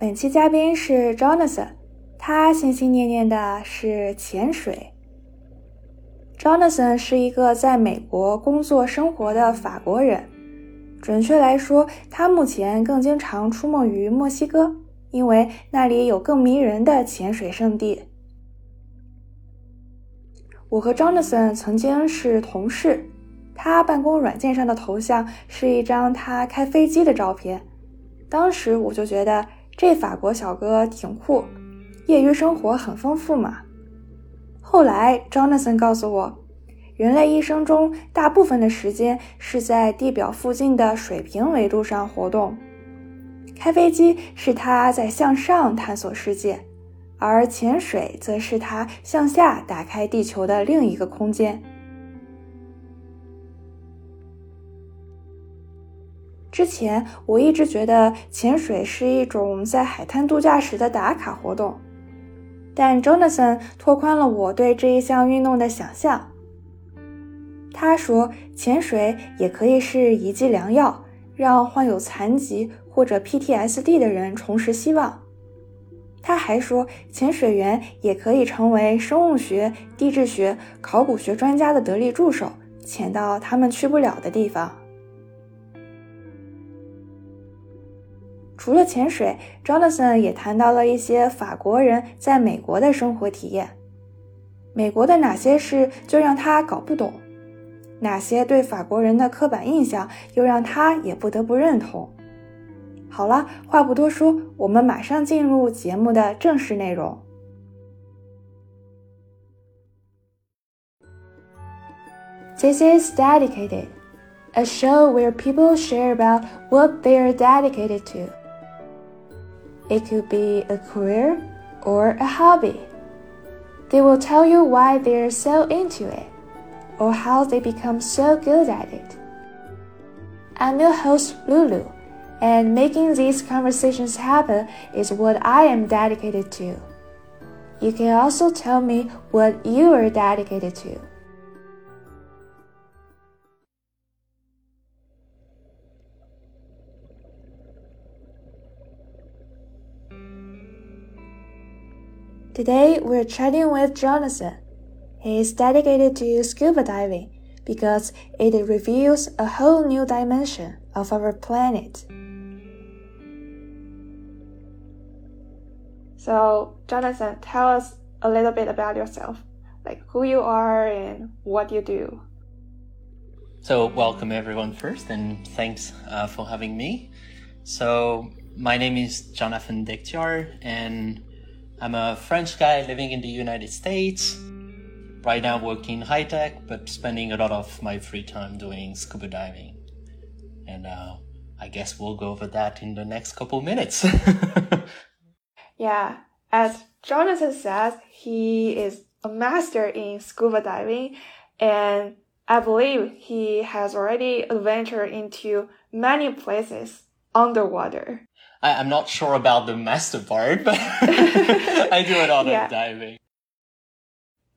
本期嘉宾是 Jonathan，他心心念念的是潜水。Jonathan 是一个在美国工作生活的法国人，准确来说，他目前更经常出没于墨西哥，因为那里有更迷人的潜水圣地。我和 Jonathan 曾经是同事，他办公软件上的头像是一张他开飞机的照片，当时我就觉得。这法国小哥挺酷，业余生活很丰富嘛。后来，Jonathan 告诉我，人类一生中大部分的时间是在地表附近的水平维度上活动，开飞机是他在向上探索世界，而潜水则是他向下打开地球的另一个空间。之前我一直觉得潜水是一种在海滩度假时的打卡活动，但 Jonathan 拓宽了我对这一项运动的想象。他说，潜水也可以是一剂良药，让患有残疾或者 PTSD 的人重拾希望。他还说，潜水员也可以成为生物学、地质学、考古学专家的得力助手，潜到他们去不了的地方。除了潜水，Jonathan 也谈到了一些法国人在美国的生活体验。美国的哪些事就让他搞不懂，哪些对法国人的刻板印象又让他也不得不认同。好了，话不多说，我们马上进入节目的正式内容。This is dedicated, a show where people share about what they are dedicated to. It could be a career or a hobby. They will tell you why they're so into it or how they become so good at it. I'm your host, Lulu, and making these conversations happen is what I am dedicated to. You can also tell me what you are dedicated to. Today we're chatting with Jonathan. He is dedicated to scuba diving because it reveals a whole new dimension of our planet. So, Jonathan, tell us a little bit about yourself, like who you are and what you do. So, welcome everyone first, and thanks uh, for having me. So, my name is Jonathan Dekhtiar, and I'm a French guy living in the United States. Right now, working high tech, but spending a lot of my free time doing scuba diving. And uh, I guess we'll go over that in the next couple minutes. yeah, as Jonathan says, he is a master in scuba diving, and I believe he has already adventured into many places underwater. I, am not sure about the master part, but I do a lot yeah. of diving.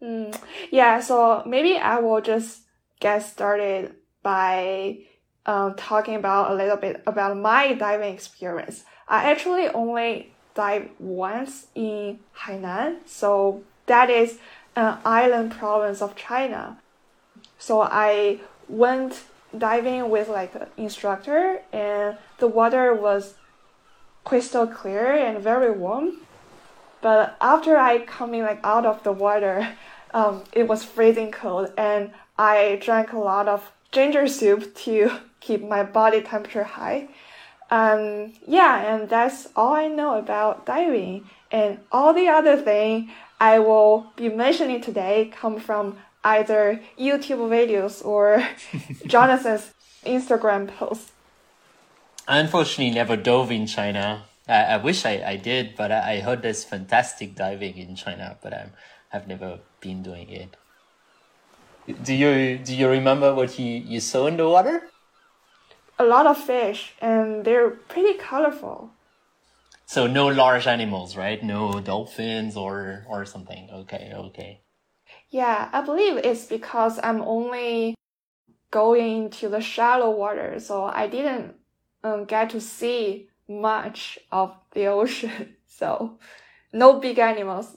Mm, yeah, so maybe I will just get started by um, talking about a little bit about my diving experience. I actually only dive once in Hainan, so that is an island province of China. So I went diving with like an instructor, and the water was crystal clear and very warm. But after I coming like out of the water, um, it was freezing cold, and I drank a lot of ginger soup to keep my body temperature high. Um, yeah, and that's all I know about diving. And all the other thing I will be mentioning today come from either YouTube videos or Jonathan's Instagram posts. I unfortunately never dove in China. I, I wish I, I did, but I, I heard there's fantastic diving in China, but I'm, I've never been doing it. Do you do you remember what you, you saw in the water? A lot of fish, and they're pretty colorful. So no large animals, right? No dolphins or or something. Okay, okay. Yeah, I believe it's because I'm only going to the shallow water, so I didn't um, get to see much of the ocean. So no big animals.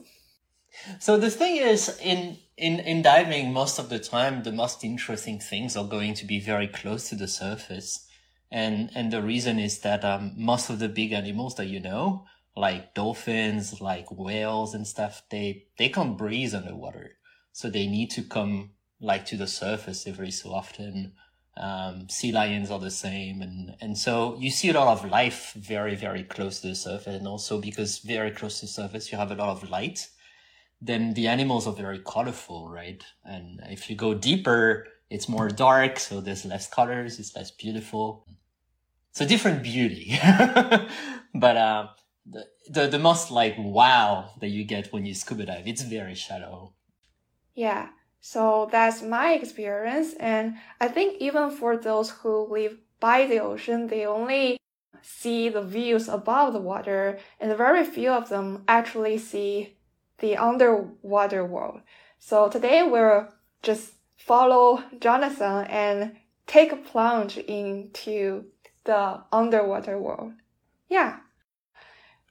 So the thing is, in in in diving, most of the time, the most interesting things are going to be very close to the surface, and and the reason is that um, most of the big animals that you know, like dolphins, like whales and stuff, they they can't breathe underwater, so they need to come like to the surface every so often. Um, sea lions are the same, and and so you see a lot of life very very close to the surface, and also because very close to the surface, you have a lot of light then the animals are very colorful, right? And if you go deeper, it's more dark, so there's less colors, it's less beautiful. It's a different beauty. but uh, the, the the most like wow that you get when you scuba dive, it's very shallow. Yeah. So that's my experience, and I think even for those who live by the ocean, they only see the views above the water, and very few of them actually see the underwater world. So today we'll just follow Jonathan and take a plunge into the underwater world. Yeah.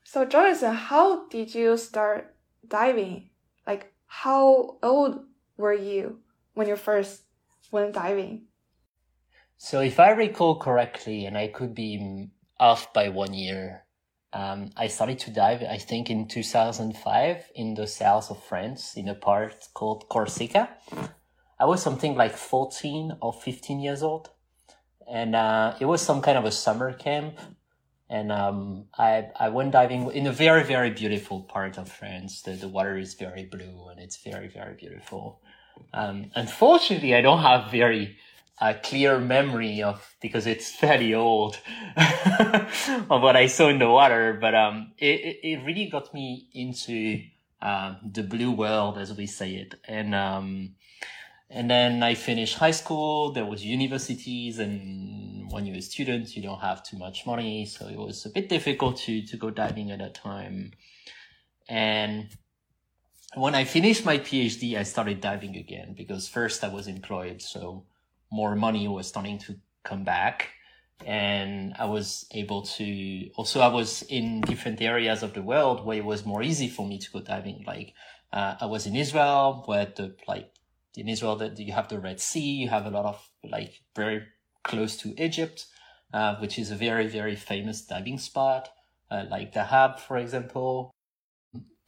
So Jonathan, how did you start diving? Like how old were you when you first went diving? So if I recall correctly, and I could be off by one year, um, I started to dive, I think, in 2005 in the south of France in a part called Corsica. I was something like 14 or 15 years old. And uh, it was some kind of a summer camp. And um, I, I went diving in a very, very beautiful part of France. The, the water is very blue and it's very, very beautiful. Um, unfortunately, I don't have very a clear memory of because it's fairly old of what I saw in the water, but um, it it really got me into uh, the blue world as we say it, and um, and then I finished high school. There was universities, and when you're a student, you don't have too much money, so it was a bit difficult to to go diving at that time, and when I finished my PhD, I started diving again because first I was employed, so more money was starting to come back and I was able to also I was in different areas of the world where it was more easy for me to go diving. Like uh, I was in Israel where the like in Israel that you have the Red Sea, you have a lot of like very close to Egypt, uh, which is a very very famous diving spot, uh, like Dahab for example.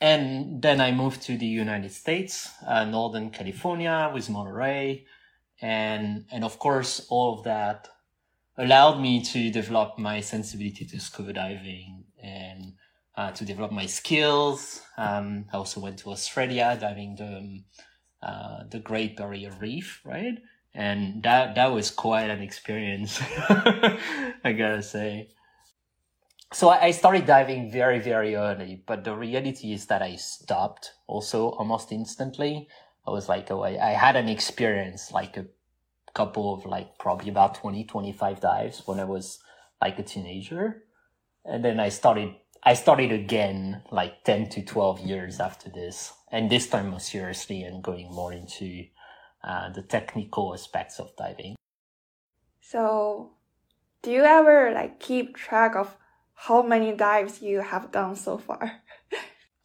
And then I moved to the United States, uh, Northern California with Monterey and and of course all of that allowed me to develop my sensibility to scuba diving and uh, to develop my skills. Um, I also went to Australia diving the um, uh, the Great Barrier Reef, right? And that that was quite an experience, I gotta say. So I started diving very very early, but the reality is that I stopped also almost instantly. I was like, oh, I, I had an experience, like a couple of like probably about 20, 25 dives when I was like a teenager. And then I started, I started again like 10 to 12 years after this. And this time more seriously and going more into uh, the technical aspects of diving. So do you ever like keep track of how many dives you have done so far?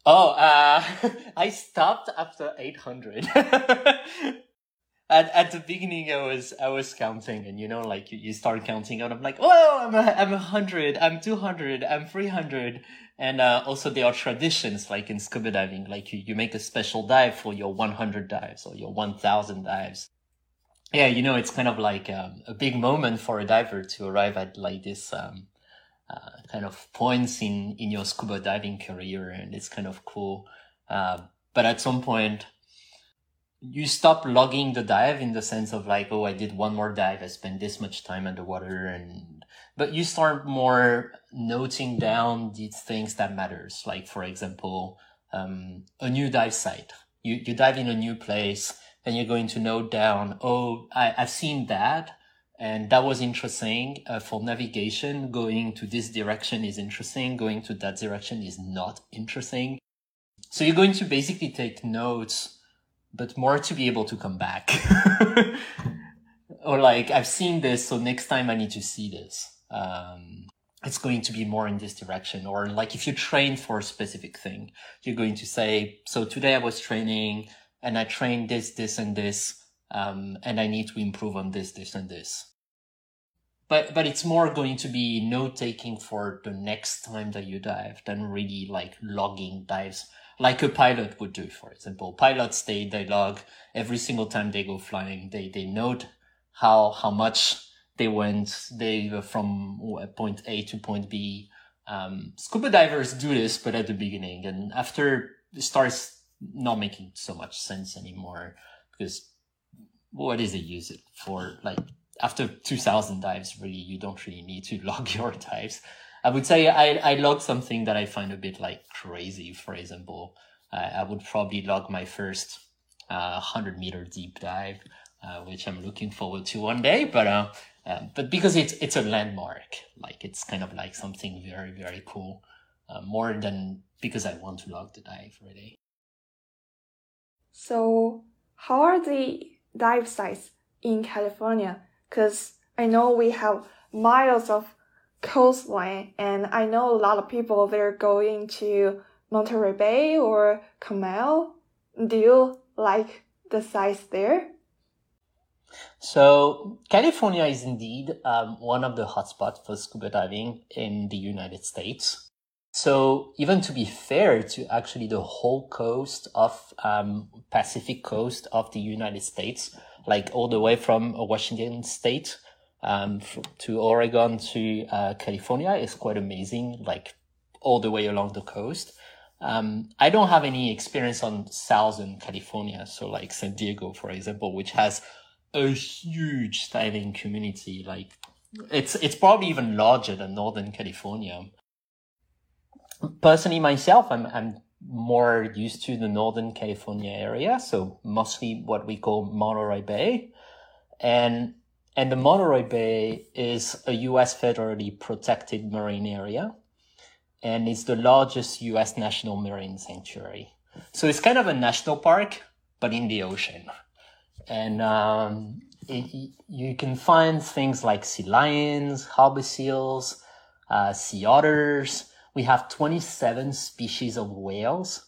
Oh, uh, I stopped after 800. at, at the beginning, I was, I was counting and you know, like you, you start counting and I'm like, oh, I'm a, I'm a hundred, I'm 200, I'm 300. And, uh, also there are traditions like in scuba diving, like you, you make a special dive for your 100 dives or your 1000 dives. Yeah, you know, it's kind of like um, a big moment for a diver to arrive at like this, um, kind of points in in your scuba diving career, and it's kind of cool. Uh, but at some point, you stop logging the dive in the sense of like, oh, I did one more dive, I spent this much time underwater, and but you start more noting down these things that matters. Like for example, um, a new dive site. You you dive in a new place, and you're going to note down, oh, I, I've seen that and that was interesting uh, for navigation going to this direction is interesting going to that direction is not interesting so you're going to basically take notes but more to be able to come back or like i've seen this so next time i need to see this um, it's going to be more in this direction. Or like if you train for a specific thing, you're going to say, so today I was training and I trained this, this and this. Um, and I need to improve on this, this and this. But, but it's more going to be note taking for the next time that you dive than really like logging dives like a pilot would do, for example. Pilots, they, they log every single time they go flying. They, they note how, how much they went they were from point A to point B. Um, scuba divers do this, but at the beginning, and after it starts not making so much sense anymore because what is it use it for? Like after 2000 dives, really, you don't really need to log your dives. I would say I, I log something that I find a bit like crazy. For example, uh, I would probably log my first uh, 100 meter deep dive, uh, which I'm looking forward to one day. But uh, um, but because it's it's a landmark, like it's kind of like something very very cool, uh, more than because I want to log the dive really. So how are the dive sites in California? Because I know we have miles of coastline, and I know a lot of people they're going to Monterey Bay or Carmel. Do you like the sites there? So California is indeed um, one of the hotspots for scuba diving in the United States. So even to be fair to actually the whole coast of um, Pacific coast of the United States, like all the way from Washington State um, to Oregon to uh, California, is quite amazing. Like all the way along the coast. Um, I don't have any experience on Southern California, so like San Diego, for example, which has a huge diving community. Like it's it's probably even larger than Northern California. Personally, myself, I'm I'm more used to the Northern California area, so mostly what we call Monterey Bay, and and the Monterey Bay is a U.S. federally protected marine area, and it's the largest U.S. national marine sanctuary. So it's kind of a national park, but in the ocean and um, it, you can find things like sea lions, harbor seals, uh, sea otters. We have 27 species of whales.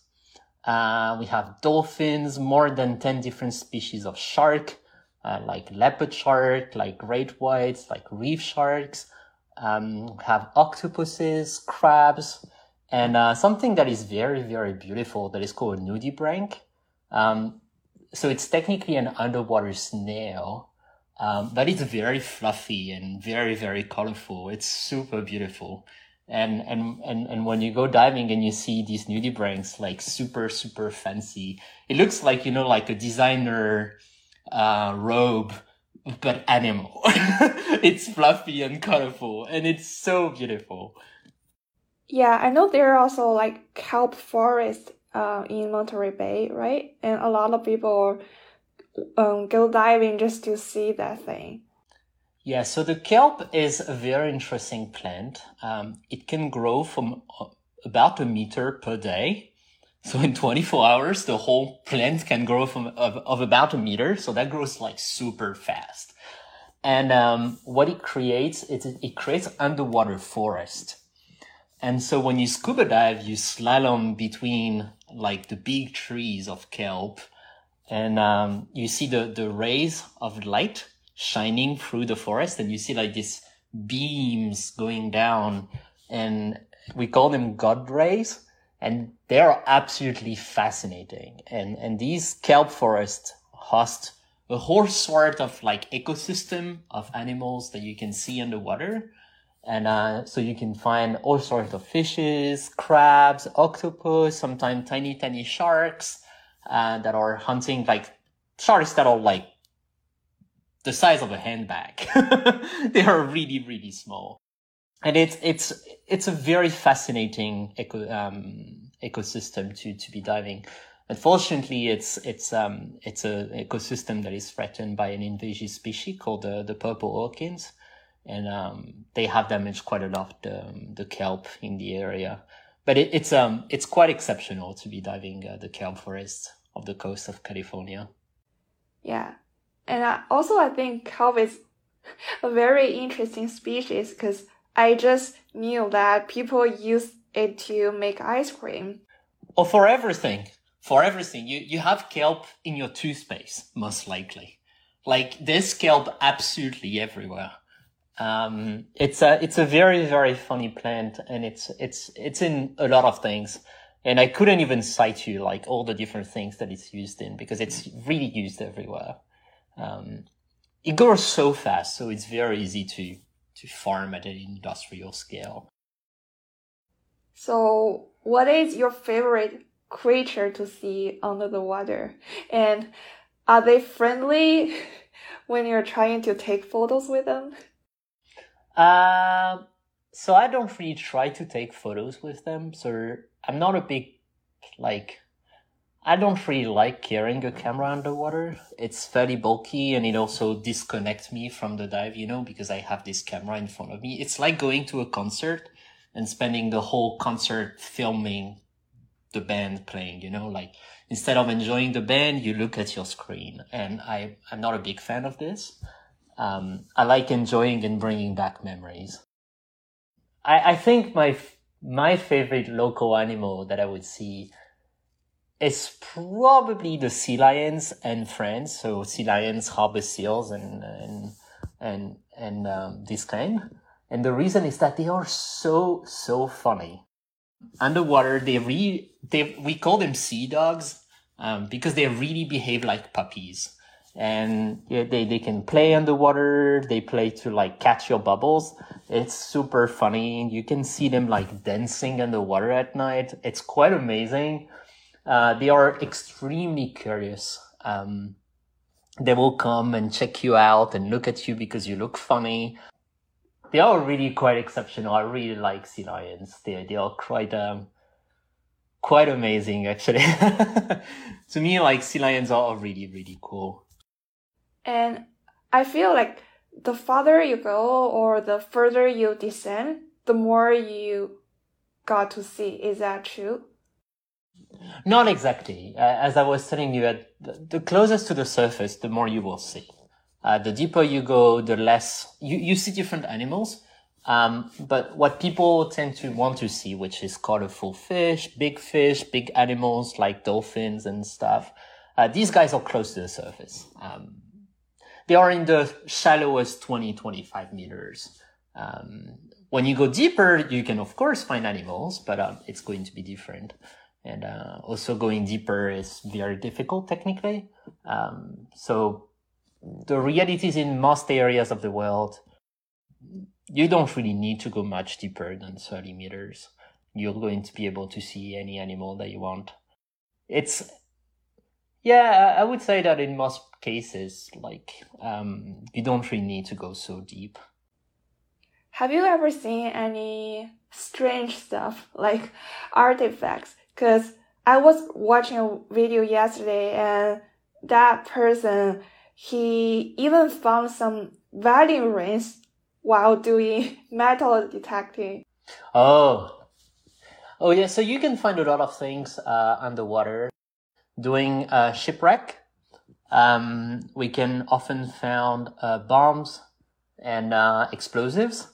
Uh, we have dolphins, more than 10 different species of shark, uh, like leopard shark, like great whites, like reef sharks. Um, we have octopuses, crabs, and uh, something that is very, very beautiful that is called nudibranch. Um, so it's technically an underwater snail, um, but it's very fluffy and very, very colorful. It's super beautiful. And, and, and, and when you go diving and you see these nudibranchs, like super, super fancy, it looks like, you know, like a designer, uh, robe, but animal. it's fluffy and colorful and it's so beautiful. Yeah, I know there are also like kelp forests uh, in Monterey Bay, right? And a lot of people um, go diving just to see that thing. Yeah, so the kelp is a very interesting plant. Um, it can grow from uh, about a meter per day. So in 24 hours, the whole plant can grow from of, of about a meter. So that grows like super fast. And um, what it creates, it, it creates underwater forest. And so when you scuba dive, you slalom between like the big trees of kelp and um, you see the, the rays of light shining through the forest and you see like these beams going down and we call them god rays and they are absolutely fascinating. And and these kelp forests host a whole sort of like ecosystem of animals that you can see underwater. And uh, so you can find all sorts of fishes, crabs, octopus, sometimes tiny, tiny sharks uh, that are hunting like sharks that are like the size of a handbag. they are really, really small. And it's, it's, it's a very fascinating eco, um, ecosystem to, to be diving. Unfortunately, it's, it's, um, it's an ecosystem that is threatened by an invasive species called the, the purple urchins and um, they have damaged quite a lot the, the kelp in the area. But it, it's um it's quite exceptional to be diving uh, the kelp forest of the coast of California. Yeah, and I, also I think kelp is a very interesting species because I just knew that people use it to make ice cream. Or for everything. For everything. You, you have kelp in your toothpaste, most likely. Like there's kelp absolutely everywhere. Um, it's a, it's a very, very funny plant and it's, it's, it's in a lot of things. And I couldn't even cite you like all the different things that it's used in because it's really used everywhere. Um, it grows so fast, so it's very easy to, to farm at an industrial scale. So, what is your favorite creature to see under the water? And are they friendly when you're trying to take photos with them? Uh, so I don't really try to take photos with them. So I'm not a big, like, I don't really like carrying a camera underwater. It's fairly bulky and it also disconnects me from the dive, you know, because I have this camera in front of me. It's like going to a concert and spending the whole concert filming the band playing, you know, like instead of enjoying the band, you look at your screen. And I, I'm not a big fan of this. Um, I like enjoying and bringing back memories. I, I think my, my favorite local animal that I would see it's probably the sea lions and friends. So sea lions, harbor seals, and and and and um, this kind. And the reason is that they are so so funny. Underwater, they really they we call them sea dogs um, because they really behave like puppies. And yeah, they, they can play underwater. They play to like catch your bubbles. It's super funny. You can see them like dancing underwater at night. It's quite amazing. Uh, they are extremely curious. Um, they will come and check you out and look at you because you look funny. They are really quite exceptional. I really like sea lions. They they are quite um quite amazing actually. to me, like sea lions are really really cool. And I feel like the farther you go or the further you descend, the more you got to see. Is that true? Not exactly. Uh, as I was telling you, at the closest to the surface, the more you will see. Uh, the deeper you go, the less you, you see different animals. Um, but what people tend to want to see, which is colorful fish, big fish, big animals like dolphins and stuff, uh, these guys are close to the surface. Um, they are in the shallowest 20, 25 meters. Um, when you go deeper, you can of course find animals, but uh, it's going to be different and uh, also going deeper is very difficult technically. Um, so the realities in most areas of the world, you don't really need to go much deeper than 30 meters. You're going to be able to see any animal that you want. It's, yeah, I would say that in most cases, like, um, you don't really need to go so deep. Have you ever seen any strange stuff like artifacts Cause I was watching a video yesterday and that person, he even found some wedding rings while doing metal detecting. Oh. Oh yeah, so you can find a lot of things uh, underwater. Doing a shipwreck, um, we can often find uh, bombs and uh, explosives.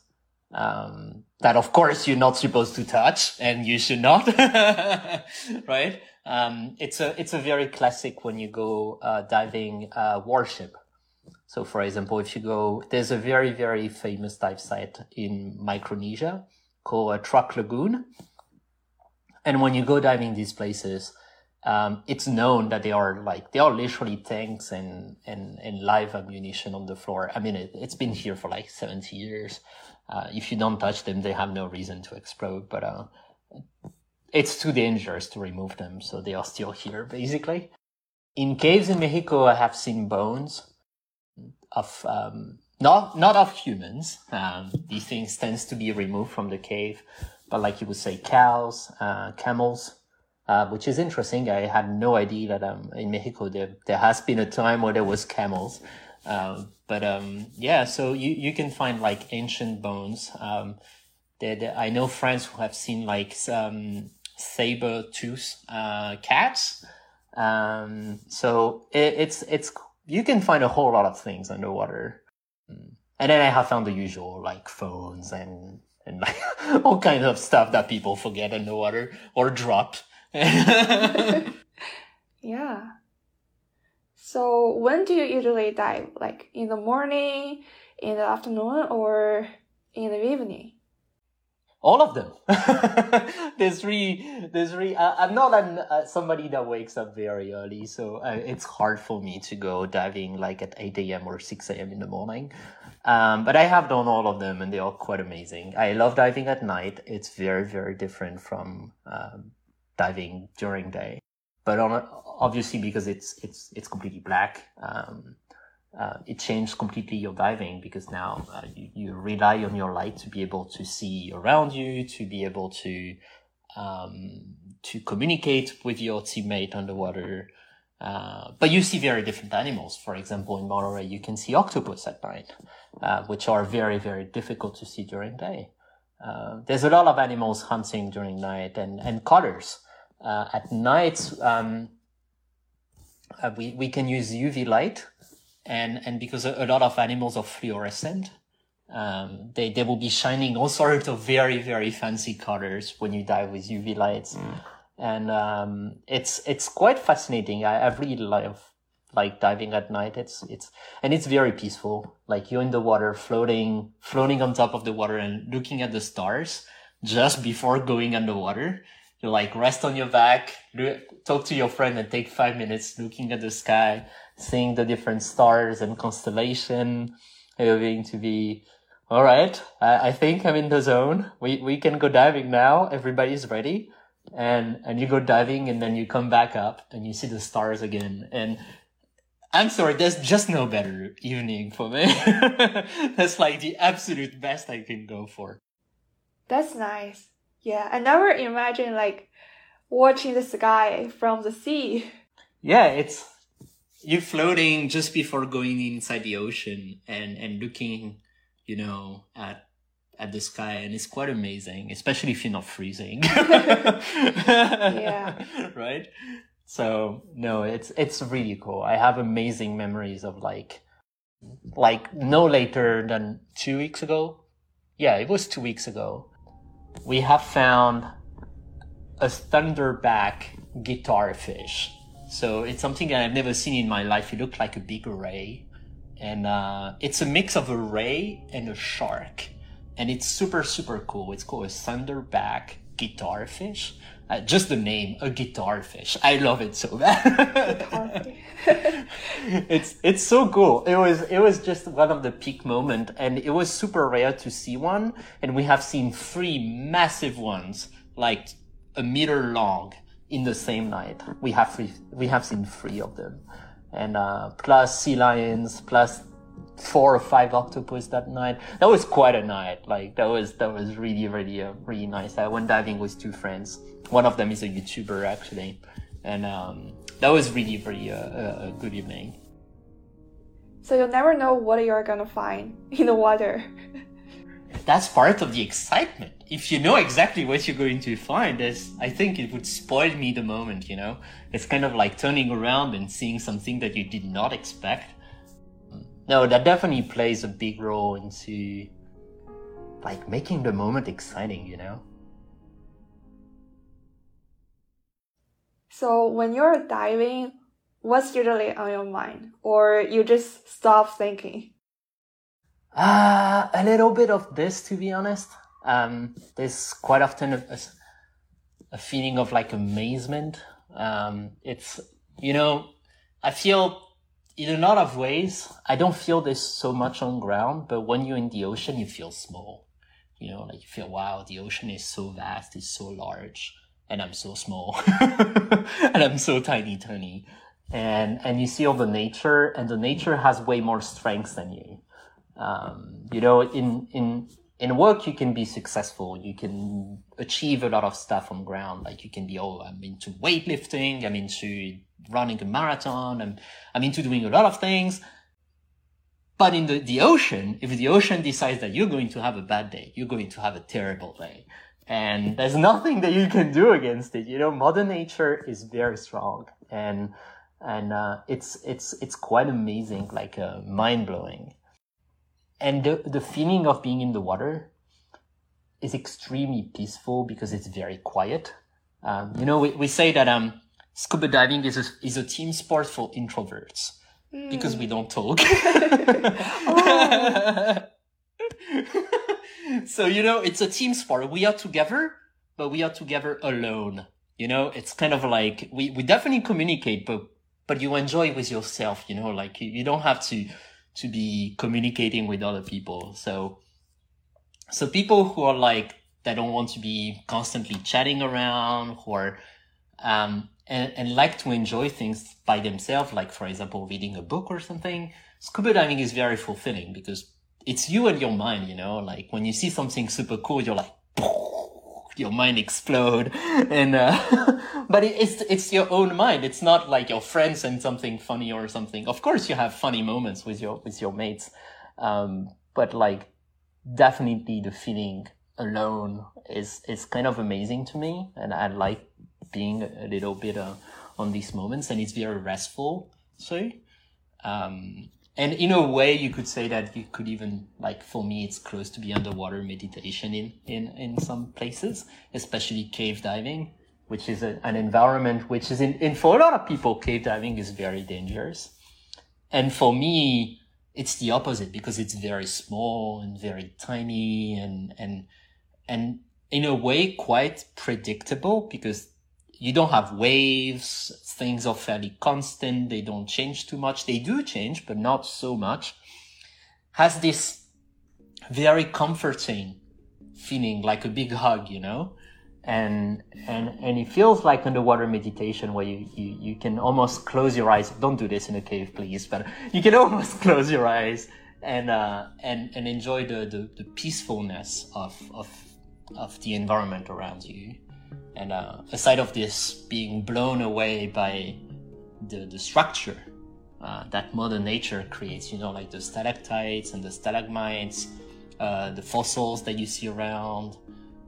Um, that of course you're not supposed to touch and you should not right? Um, it's a it's a very classic when you go uh, diving uh, warship. So for example if you go there's a very very famous dive site in micronesia called a Truk lagoon. And when you go diving these places um, it's known that they are like they are literally tanks and and and live ammunition on the floor. I mean it, it's been here for like 70 years uh, if you don't touch them, they have no reason to explode, but uh, it's too dangerous to remove them, so they are still here, basically. In caves in Mexico, I have seen bones of, um, not, not of humans. Um, these things tends to be removed from the cave, but like you would say, cows, uh, camels, uh, which is interesting. I had no idea that um, in Mexico there, there has been a time where there was camels. Um, but um, yeah, so you, you can find like ancient bones. Um, that I know friends who have seen like some saber tooth uh, cats. Um, so it, it's it's you can find a whole lot of things underwater. And then I have found the usual like phones and and like all kinds of stuff that people forget in the water or drop. yeah. So when do you usually dive? Like in the morning, in the afternoon, or in the evening? all of them. there's really, there's really. Uh, I'm not an, uh, somebody that wakes up very early, so uh, it's hard for me to go diving like at 8 a.m. or 6 a.m. in the morning. Um, but I have done all of them, and they are quite amazing. I love diving at night. It's very, very different from um, diving during day. But on obviously because it's it's it's completely black. Um, uh, it changed completely your diving because now uh, you, you, rely on your light to be able to see around you, to be able to um, to communicate with your teammate underwater. Uh, but you see very different animals. For example, in Monterey, you can see octopus at night, uh, which are very, very difficult to see during day. Uh, there's a lot of animals hunting during night and, and cutters. Uh, at night, um, we, we can use UV light and and because a, a lot of animals are fluorescent, um, they they will be shining all sorts of very very fancy colors when you dive with UV lights, mm. and um, it's it's quite fascinating. I, I really love like diving at night. It's it's and it's very peaceful. Like you're in the water, floating floating on top of the water and looking at the stars just before going underwater. You like rest on your back, talk to your friend, and take five minutes looking at the sky seeing the different stars and constellation. You're going to be, all right, I, I think I'm in the zone. We, we can go diving now. Everybody's ready. And, and you go diving and then you come back up and you see the stars again. And I'm sorry, there's just no better evening for me. That's like the absolute best I can go for. That's nice. Yeah, I never imagined like watching the sky from the sea. Yeah, it's you floating just before going inside the ocean and and looking you know at at the sky and it's quite amazing especially if you're not freezing. Yeah. Right? So no it's it's really cool. I have amazing memories of like like no later than two weeks ago. Yeah it was two weeks ago we have found a thornback guitar fish so it's something that I've never seen in my life. It looked like a big ray. And uh, it's a mix of a ray and a shark. And it's super, super cool. It's called a thornback guitar fish. Uh, just the name, a guitar fish. I love it so bad. it's it's so cool. It was it was just one of the peak moment, and it was super rare to see one. And we have seen three massive ones, like a meter long, in the same night. We have three, we have seen three of them, and uh, plus sea lions, plus four or five octopus that night. That was quite a night. Like that was that was really really uh, really nice. I went diving with two friends. One of them is a YouTuber actually, and um, that was really really uh, a good evening. So you'll never know what you're gonna find in the water. That's part of the excitement if you know exactly what you're going to find, as I think it would spoil me the moment, you know? It's kind of like turning around and seeing something that you did not expect. No, that definitely plays a big role into like making the moment exciting, you know? So when you're diving, what's usually on your mind? Or you just stop thinking? Uh, a little bit of this, to be honest um, there's quite often a, a, feeling of like amazement. Um, it's, you know, I feel in a lot of ways, I don't feel this so much on ground, but when you're in the ocean, you feel small. You know, like you feel, wow, the ocean is so vast, it's so large, and I'm so small, and I'm so tiny, tiny. And, and you see all the nature, and the nature has way more strength than you. Um, you know, in, in, in work you can be successful you can achieve a lot of stuff on ground like you can be oh i'm into weightlifting i'm into running a marathon i'm i'm into doing a lot of things. But in the, the ocean if the ocean decides that you're going to have a bad day you're going to have a terrible day. And there's nothing that you can do against it. You know mother nature is very strong and and uh, it's it's it's quite amazing like uh, mind blowing and the, the feeling of being in the water is extremely peaceful because it's very quiet. Um, you know, we, we say that um, scuba diving is a, is a team sport for introverts mm. because we don't talk. oh. so, you know, it's a team sport. We are together, but we are together alone. You know, it's kind of like we, we definitely communicate, but, but you enjoy with yourself, you know, like you, you don't have to, to be communicating with other people. So, so people who are like, that don't want to be constantly chatting around or, um, and, and like to enjoy things by themselves, like for example, reading a book or something, scuba diving is very fulfilling because it's you and your mind, you know, like when you see something super cool, you're like, your mind explode. And uh, but it's it's your own mind. It's not like your friends and something funny or something. Of course you have funny moments with your with your mates um, but like definitely the feeling alone is is kind of amazing to me and i like being a little bit uh, on these moments and it's very restful so um, and in a way you could say that you could even like for me it's close to be underwater meditation in in in some places especially cave diving which is a, an environment which is in, in for a lot of people cave diving is very dangerous. And for me it's the opposite because it's very small and very tiny and and and in a way quite predictable because you don't have waves. Things are fairly constant. They don't change too much. They do change, but not so much. Has this very comforting feeling, like a big hug, you know? And, and, and it feels like underwater meditation where you, you, you can almost close your eyes. Don't do this in a cave, please, but you can almost close your eyes and, uh, and, and enjoy the, the, the peacefulness of, of, of the environment around you. And uh, aside of this being blown away by the, the structure uh, that Mother Nature creates, you know, like the stalactites and the stalagmites, uh, the fossils that you see around,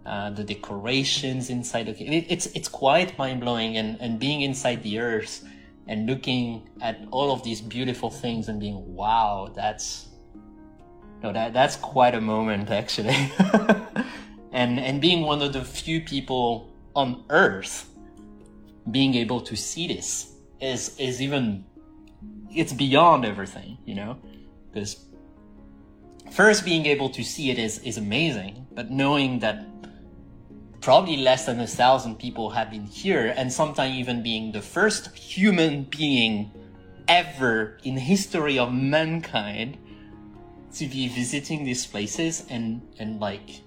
uh, the decorations inside the it, it's it's quite mind blowing and, and being inside the earth and looking at all of these beautiful things and being wow that's no that that's quite a moment actually. And and being one of the few people on earth being able to see this is is even it's beyond everything you know? Because first being able to see it is is amazing but knowing that probably less than a thousand people have been here and sometimes even being the first human being ever in history of mankind to be visiting these places and and like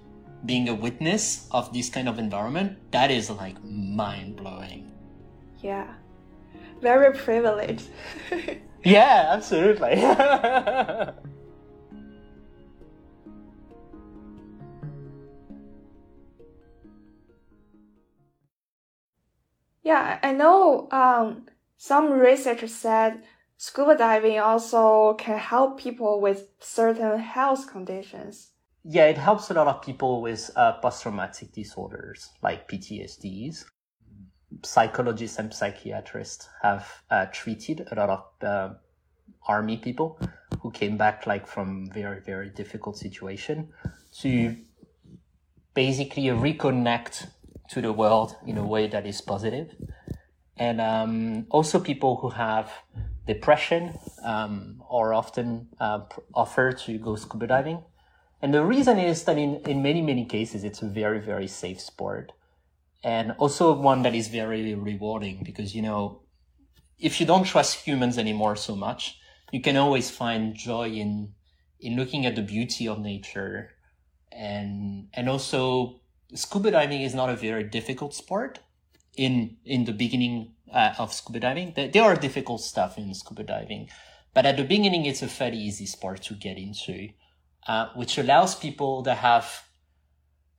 being a witness of this kind of environment, that is like mind blowing. Yeah. Very privileged. yeah, absolutely. yeah, I know um, some researchers said scuba diving also can help people with certain health conditions yeah, it helps a lot of people with uh, post-traumatic disorders like PTSDs. Psychologists and psychiatrists have uh, treated a lot of uh, army people who came back like from very very difficult situation to basically reconnect to the world in a way that is positive and um, also people who have depression um, are often uh, offer to go scuba diving and the reason is that in, in many, many cases, it's a very, very safe sport. And also one that is very rewarding because, you know, if you don't trust humans anymore so much, you can always find joy in, in looking at the beauty of nature. And, and also scuba diving is not a very difficult sport in, in the beginning uh, of scuba diving. There are difficult stuff in scuba diving, but at the beginning, it's a fairly easy sport to get into uh, which allows people that have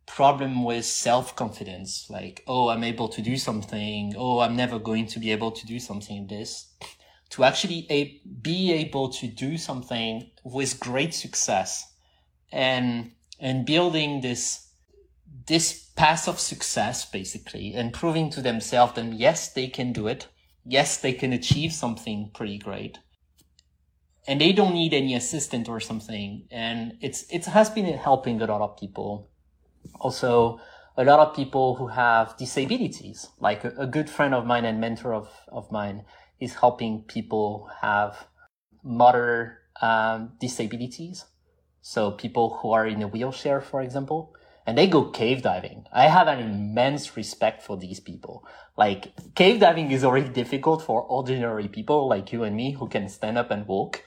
problem with self-confidence, like, oh, I'm able to do something. Oh, I'm never going to be able to do something this to actually a- be able to do something with great success and, and building this, this path of success, basically, and proving to themselves that yes, they can do it. Yes, they can achieve something pretty great and they don't need any assistant or something. And it's, it has been helping a lot of people Also, a lot of people who have disabilities, like a, a good friend of mine and mentor of, of mine is helping people have motor um, disabilities. So people who are in a wheelchair, for example, and they go cave diving. I have an immense respect for these people. Like cave diving is already difficult for ordinary people like you and me who can stand up and walk.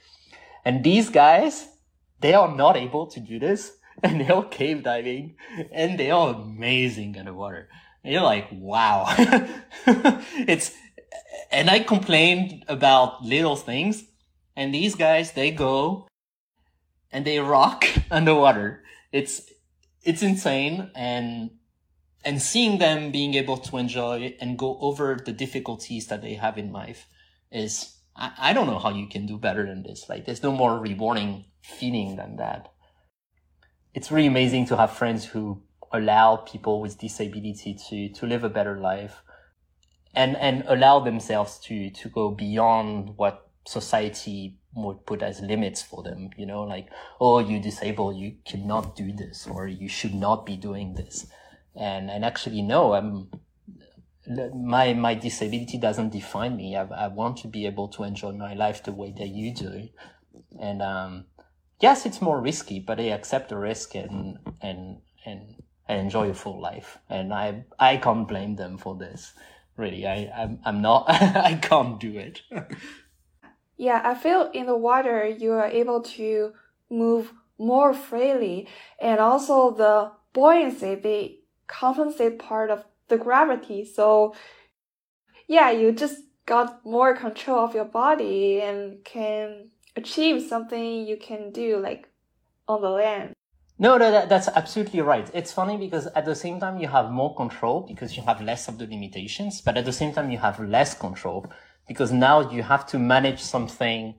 And these guys, they are not able to do this and they're cave diving and they are amazing underwater. And you're like, wow. it's, and I complained about little things and these guys, they go and they rock underwater. It's, it's insane and, and seeing them being able to enjoy and go over the difficulties that they have in life is, I, I don't know how you can do better than this. Like there's no more rewarding feeling than that. It's really amazing to have friends who allow people with disability to, to live a better life and, and allow themselves to, to go beyond what society would put as limits for them, you know, like, oh, you're disabled, you cannot do this, or you should not be doing this. And, and actually, no, I'm, my, my disability doesn't define me. I, I want to be able to enjoy my life the way that you do. And, um, yes, it's more risky, but I accept the risk and, and, and, and enjoy a full life. And I, I can't blame them for this. Really, I, I'm, I'm not, I can't do it. Yeah, I feel in the water you are able to move more freely and also the buoyancy, they compensate part of the gravity. So yeah, you just got more control of your body and can achieve something you can do like on the land. No, no, that, that's absolutely right. It's funny because at the same time you have more control because you have less of the limitations, but at the same time you have less control because now you have to manage something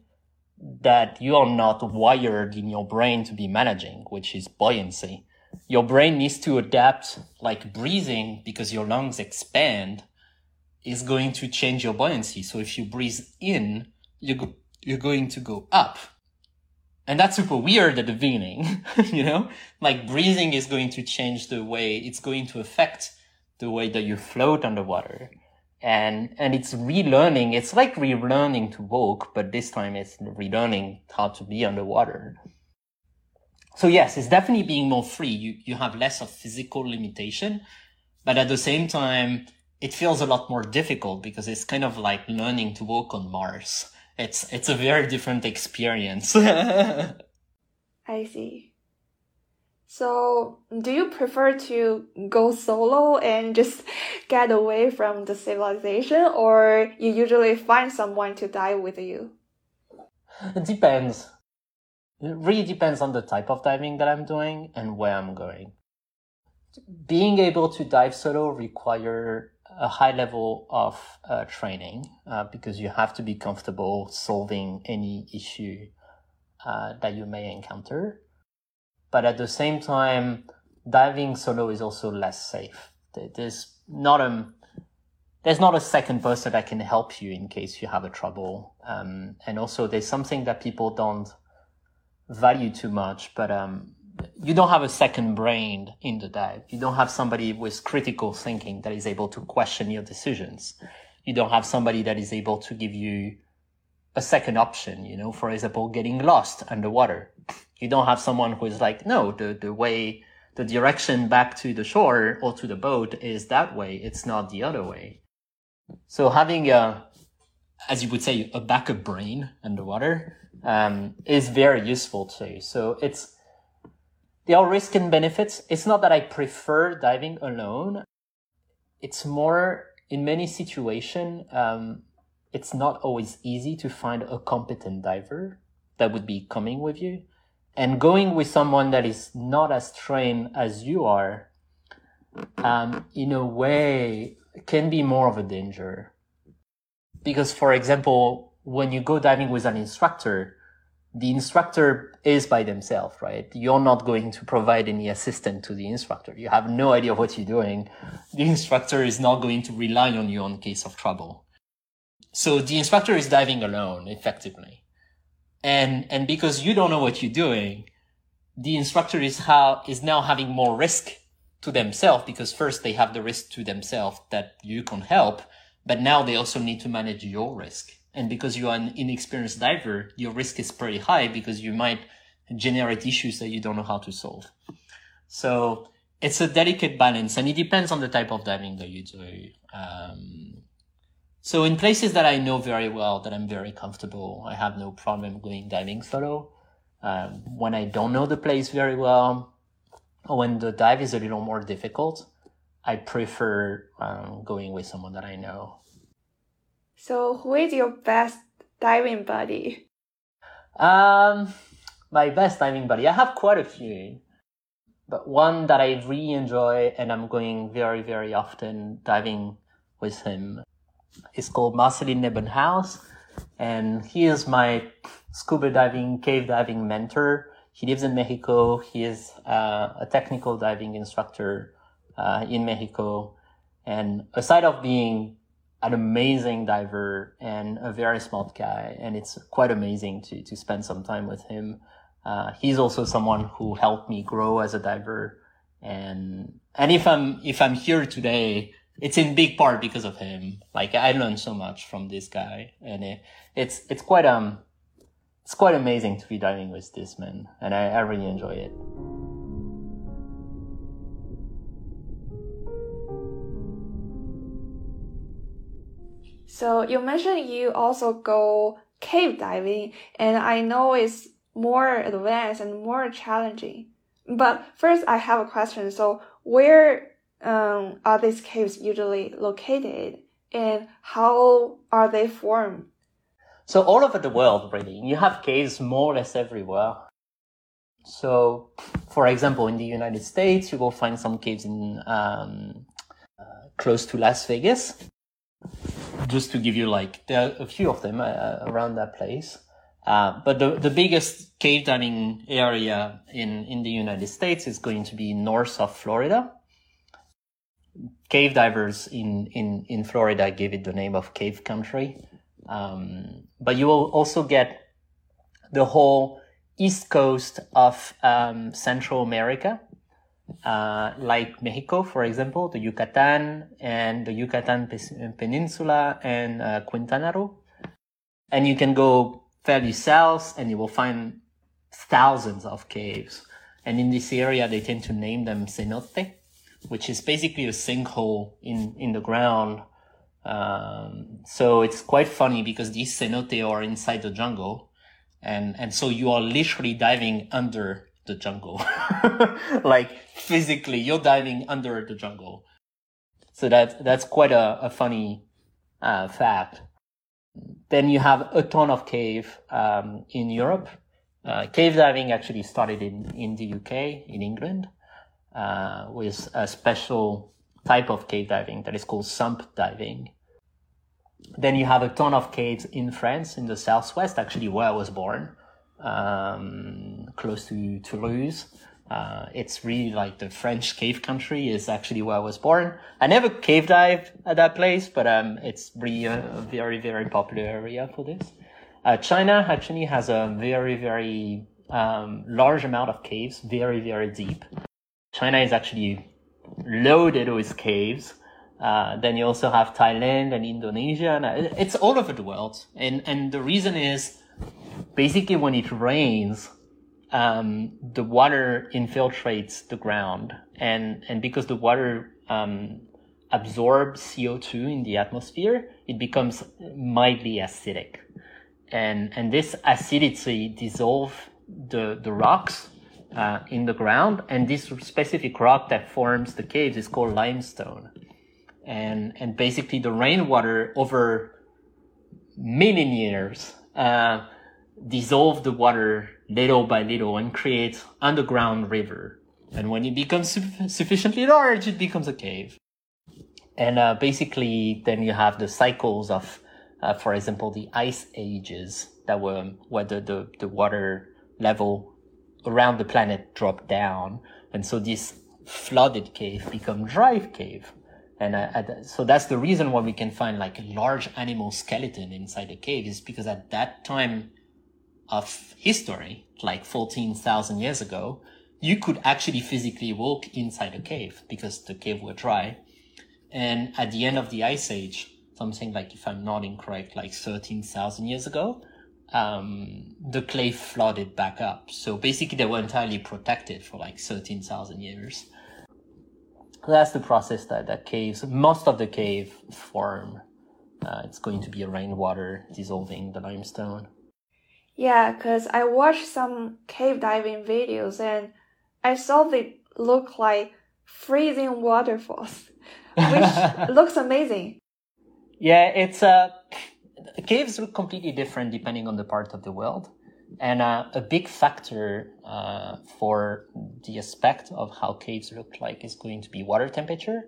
that you are not wired in your brain to be managing, which is buoyancy. Your brain needs to adapt like breathing because your lungs expand is going to change your buoyancy. So if you breathe in, you go, you're going to go up. And that's super weird at the beginning, you know, like breathing is going to change the way it's going to affect the way that you float underwater and and it's relearning. It's like relearning to walk, but this time it's relearning how to be underwater. So yes, it's definitely being more free. You you have less of physical limitation, but at the same time, it feels a lot more difficult because it's kind of like learning to walk on Mars. It's it's a very different experience. I see. So, do you prefer to go solo and just get away from the civilization, or you usually find someone to dive with you? It depends. It really depends on the type of diving that I'm doing and where I'm going. Being able to dive solo require a high level of uh, training uh, because you have to be comfortable solving any issue uh, that you may encounter but at the same time, diving solo is also less safe. There's not a there's not a second person that can help you in case you have a trouble. Um, and also there's something that people don't value too much, but um, you don't have a second brain in the dive. You don't have somebody with critical thinking that is able to question your decisions. You don't have somebody that is able to give you a second option, you know, for example, getting lost underwater. You don't have someone who is like, no, the, the way, the direction back to the shore or to the boat is that way. It's not the other way. So having a, as you would say, a backup brain underwater, um, is very useful too. So it's, there are risks and benefits. It's not that I prefer diving alone. It's more in many situations, um, it's not always easy to find a competent diver that would be coming with you and going with someone that is not as trained as you are, um, in a way, can be more of a danger. Because, for example, when you go diving with an instructor, the instructor is by themselves, right? You're not going to provide any assistance to the instructor. You have no idea what you're doing. The instructor is not going to rely on you in case of trouble. So the instructor is diving alone, effectively and and because you don't know what you're doing the instructor is how is now having more risk to themselves because first they have the risk to themselves that you can help, but now they also need to manage your risk. And because you are an inexperienced diver, your risk is pretty high because you might generate issues that you don't know how to solve. So it's a delicate balance and it depends on the type of diving that you do. Um, so in places that I know very well, that I'm very comfortable, I have no problem going diving solo. Um, when I don't know the place very well, or when the dive is a little more difficult, I prefer um, going with someone that I know. So, who is your best diving buddy? Um, my best diving buddy. I have quite a few, but one that I really enjoy and I'm going very, very often diving with him is called Marceline Nebenhaus. And he is my scuba diving, cave diving mentor. He lives in Mexico. He is uh, a technical diving instructor uh, in Mexico. And aside of being an amazing diver and a very smart guy, and it's quite amazing to, to spend some time with him. Uh, he's also someone who helped me grow as a diver. And, and if I'm, if I'm here today, it's in big part because of him. Like I learned so much from this guy and it, it's, it's quite, um, it's quite amazing to be diving with this man and I, I really enjoy it. So you mentioned you also go cave diving and I know it's more advanced and more challenging. But first I have a question. So where um, are these caves usually located and how are they formed? So all over the world, really, you have caves more or less everywhere. So, for example, in the United States, you will find some caves in um, uh, close to Las Vegas. Just to give you like, there are a few of them uh, around that place. Uh, but the, the biggest cave diving area in, in the United States is going to be north of Florida cave divers in, in, in Florida gave it the name of cave country. Um, but you will also get the whole east coast of um, Central America, uh, like Mexico, for example, the Yucatan and the Yucatan Peninsula and uh, Quintana Roo. And you can go fairly south and you will find thousands of caves. And in this area, they tend to name them cenote which is basically a sinkhole in, in the ground. Um, so it's quite funny because these cenote are inside the jungle. And, and so you are literally diving under the jungle. like physically, you're diving under the jungle. So that, that's quite a, a funny, uh, fact. Then you have a ton of cave, um, in Europe. Uh, cave diving actually started in, in the UK, in England uh, with a special type of cave diving that is called sump diving. Then you have a ton of caves in France, in the southwest, actually where I was born, um, close to Toulouse. Uh, it's really like the French cave country is actually where I was born. I never cave dived at that place, but um, it's really a, a, very, very popular area for this. Uh, China actually has a very, very um, large amount of caves, very, very deep. China is actually loaded with caves. Uh, then you also have Thailand and Indonesia, and uh, it's all over the world. And and the reason is basically when it rains, um, the water infiltrates the ground, and and because the water um, absorbs CO two in the atmosphere, it becomes mildly acidic, and and this acidity dissolves the the rocks uh, in the ground, and this specific rock that forms the caves is called limestone. And and basically the rainwater over many years uh, dissolve the water little by little and create underground river. And when it becomes su- sufficiently large, it becomes a cave. And uh, basically, then you have the cycles of, uh, for example, the ice ages that were where the, the, the water level around the planet dropped down. And so this flooded cave become dry cave. And uh, so that's the reason why we can find like a large animal skeleton inside a cave is because at that time of history, like 14,000 years ago, you could actually physically walk inside a cave because the cave were dry. And at the end of the ice age, something like, if I'm not incorrect, like 13,000 years ago, um, the clay flooded back up. So basically they were entirely protected for like 13,000 years. That's the process that, that caves, most of the cave form. Uh, it's going to be a rainwater dissolving the limestone. Yeah, because I watched some cave diving videos and I saw they look like freezing waterfalls, which looks amazing. Yeah, it's uh, caves look completely different depending on the part of the world. And uh, a big factor uh, for the aspect of how caves look like is going to be water temperature.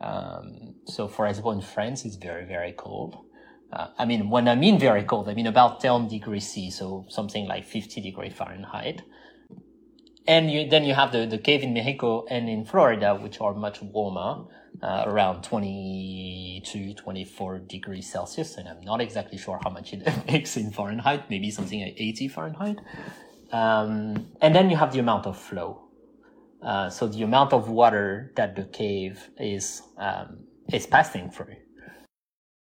Um, so, for example, in France, it's very, very cold. Uh, I mean, when I mean very cold, I mean about 10 degrees C, so something like 50 degrees Fahrenheit. And you, then you have the, the cave in Mexico and in Florida, which are much warmer, uh, around 22, 24 degrees Celsius. And I'm not exactly sure how much it makes in Fahrenheit, maybe something like 80 Fahrenheit. Um, and then you have the amount of flow. Uh, so the amount of water that the cave is, um, is passing through.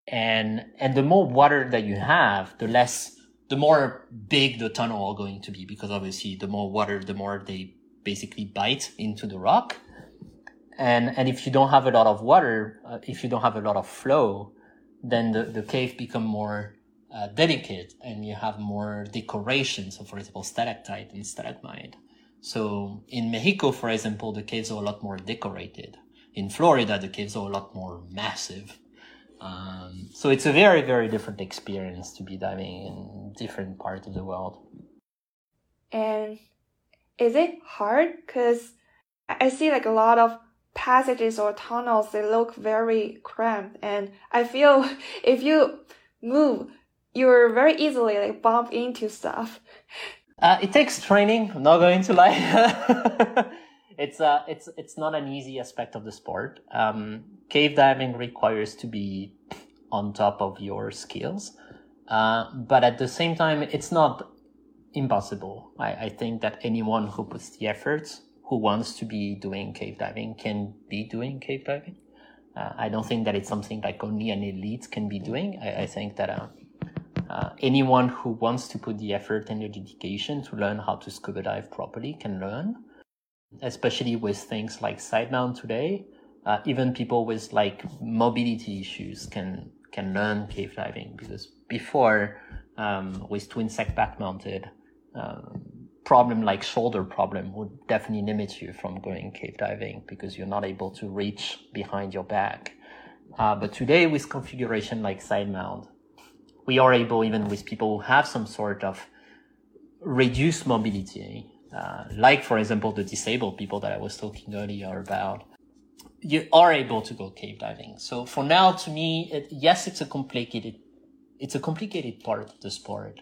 And, and the more water that you have, the less the more big the tunnel are going to be because obviously the more water, the more they basically bite into the rock. And, and if you don't have a lot of water, uh, if you don't have a lot of flow, then the, the cave become more uh, delicate and you have more decoration. So for example, stalactite and stalagmite. So in Mexico, for example, the caves are a lot more decorated. In Florida, the caves are a lot more massive. Um, so it's a very, very different experience to be diving in different parts of the world. And is it hard? Because I see like a lot of passages or tunnels, they look very cramped. And I feel if you move, you're very easily like bump into stuff. Uh, it takes training. I'm not going to lie. it's uh, it's it's not an easy aspect of the sport. Um, cave diving requires to be on top of your skills, uh, but at the same time, it's not impossible. I, I think that anyone who puts the effort, who wants to be doing cave diving, can be doing cave diving. Uh, I don't think that it's something like only an elite can be doing. I, I think that uh, uh, anyone who wants to put the effort and the dedication to learn how to scuba dive properly can learn especially with things like side mount today. Uh, even people with like mobility issues can can learn cave diving because before um, with twin set back mounted um, problem like shoulder problem would definitely limit you from going cave diving because you're not able to reach behind your back. Uh, but today with configuration like side mount, we are able even with people who have some sort of reduced mobility uh, like for example the disabled people that I was talking earlier about, you are able to go cave diving. So for now, to me, it, yes, it's a complicated, it's a complicated part of the sport,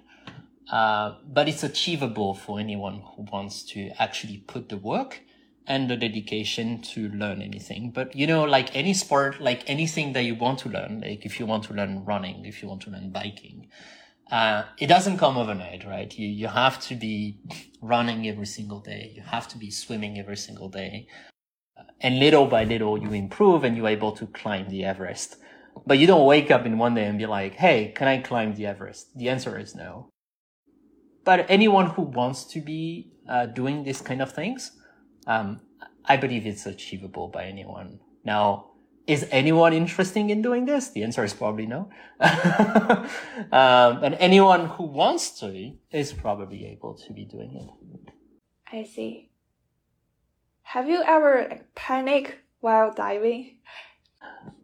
uh, but it's achievable for anyone who wants to actually put the work and the dedication to learn anything. But you know, like any sport, like anything that you want to learn, like if you want to learn running, if you want to learn biking, uh, it doesn't come overnight, right? You, you have to be running every single day. You have to be swimming every single day. Uh, and little by little, you improve and you're able to climb the Everest. But you don't wake up in one day and be like, Hey, can I climb the Everest? The answer is no. But anyone who wants to be uh, doing these kind of things, um, I believe it's achievable by anyone. Now, is anyone interested in doing this? The answer is probably no. um, and anyone who wants to is probably able to be doing it. I see. Have you ever panicked while diving?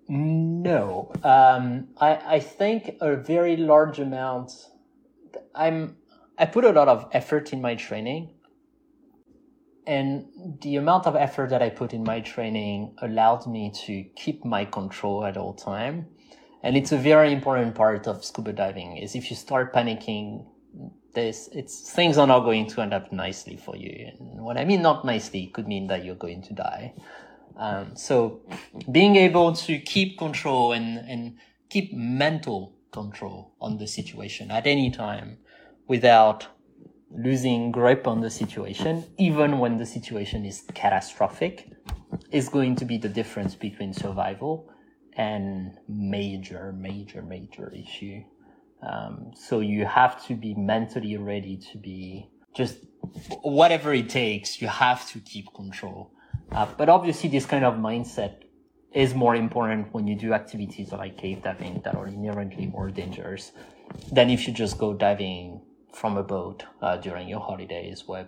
No. Um, I, I think a very large amount. I'm, I put a lot of effort in my training and the amount of effort that I put in my training allowed me to keep my control at all time. And it's a very important part of scuba diving is if you start panicking, this, it's, things are not going to end up nicely for you. And what I mean not nicely could mean that you're going to die. Um, so being able to keep control and, and keep mental control on the situation at any time without losing grip on the situation, even when the situation is catastrophic, is going to be the difference between survival and major, major, major issue. Um, so you have to be mentally ready to be just whatever it takes. You have to keep control. Uh, but obviously, this kind of mindset is more important when you do activities like cave diving that are inherently more dangerous than if you just go diving from a boat uh, during your holidays where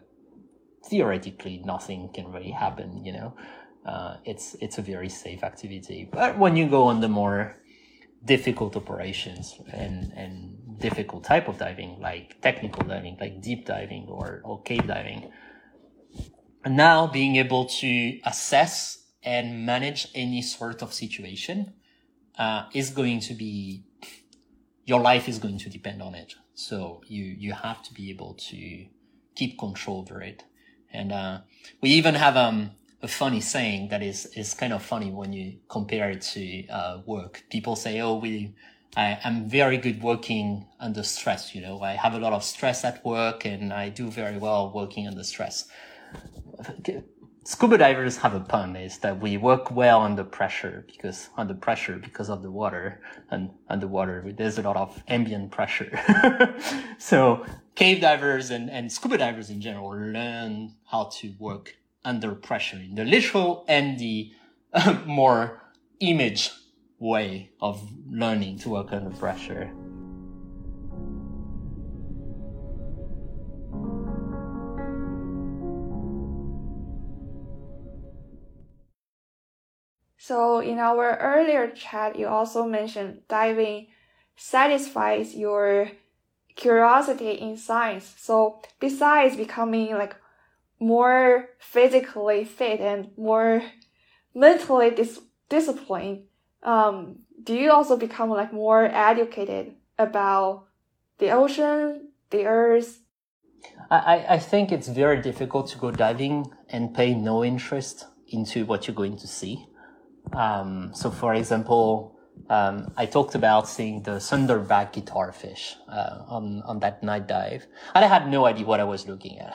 theoretically nothing can really happen you know? Uh, it's it's a very safe activity. But when you go on the more difficult operations and and difficult type of diving like technical diving like deep diving or, or cave diving and now being able to assess and manage any sort of situation uh, is going to be your life is going to depend on it. So you you have to be able to keep control over it. And uh, we even have um, a funny saying that is is kind of funny when you compare it to uh, work. People say, "Oh, we." I, am very good working under stress. You know, I have a lot of stress at work and I do very well working under stress scuba divers have a pun is that we work well under pressure because under pressure because of the water and underwater there's a lot of ambient pressure. So cave divers and, and scuba divers in general learn how to work under pressure in the literal and the uh, more image way of learning to work under pressure So in our earlier chat, you also mentioned diving satisfies your curiosity in science. So besides becoming like more physically fit and more mentally dis- disciplined, um, do you also become like more educated about the ocean, the earth? I, I think it's very difficult to go diving and pay no interest into what you're going to see. Um, so for example, um, I talked about seeing the thornback guitarfish uh, on on that night dive, and I had no idea what I was looking at.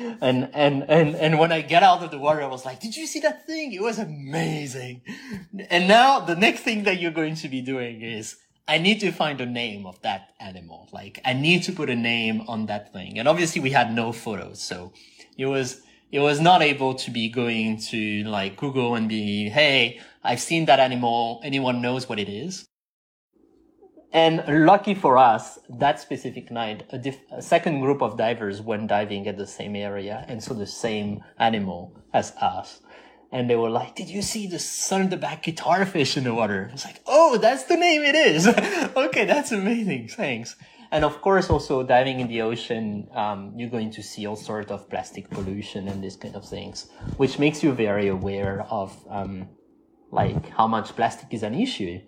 and and and and when I got out of the water, I was like, "Did you see that thing? It was amazing!" And now the next thing that you're going to be doing is. I need to find a name of that animal. Like, I need to put a name on that thing. And obviously we had no photos. So it was, it was not able to be going to like Google and be, Hey, I've seen that animal. Anyone knows what it is? And lucky for us, that specific night, a, diff- a, second group of divers went diving at the same area and saw the same animal as us. And they were like, did you see the thornback guitarfish in the water? It's like, oh, that's the name it is. okay, that's amazing. Thanks. And of course, also diving in the ocean, um, you're going to see all sorts of plastic pollution and these kind of things, which makes you very aware of um, like how much plastic is an issue.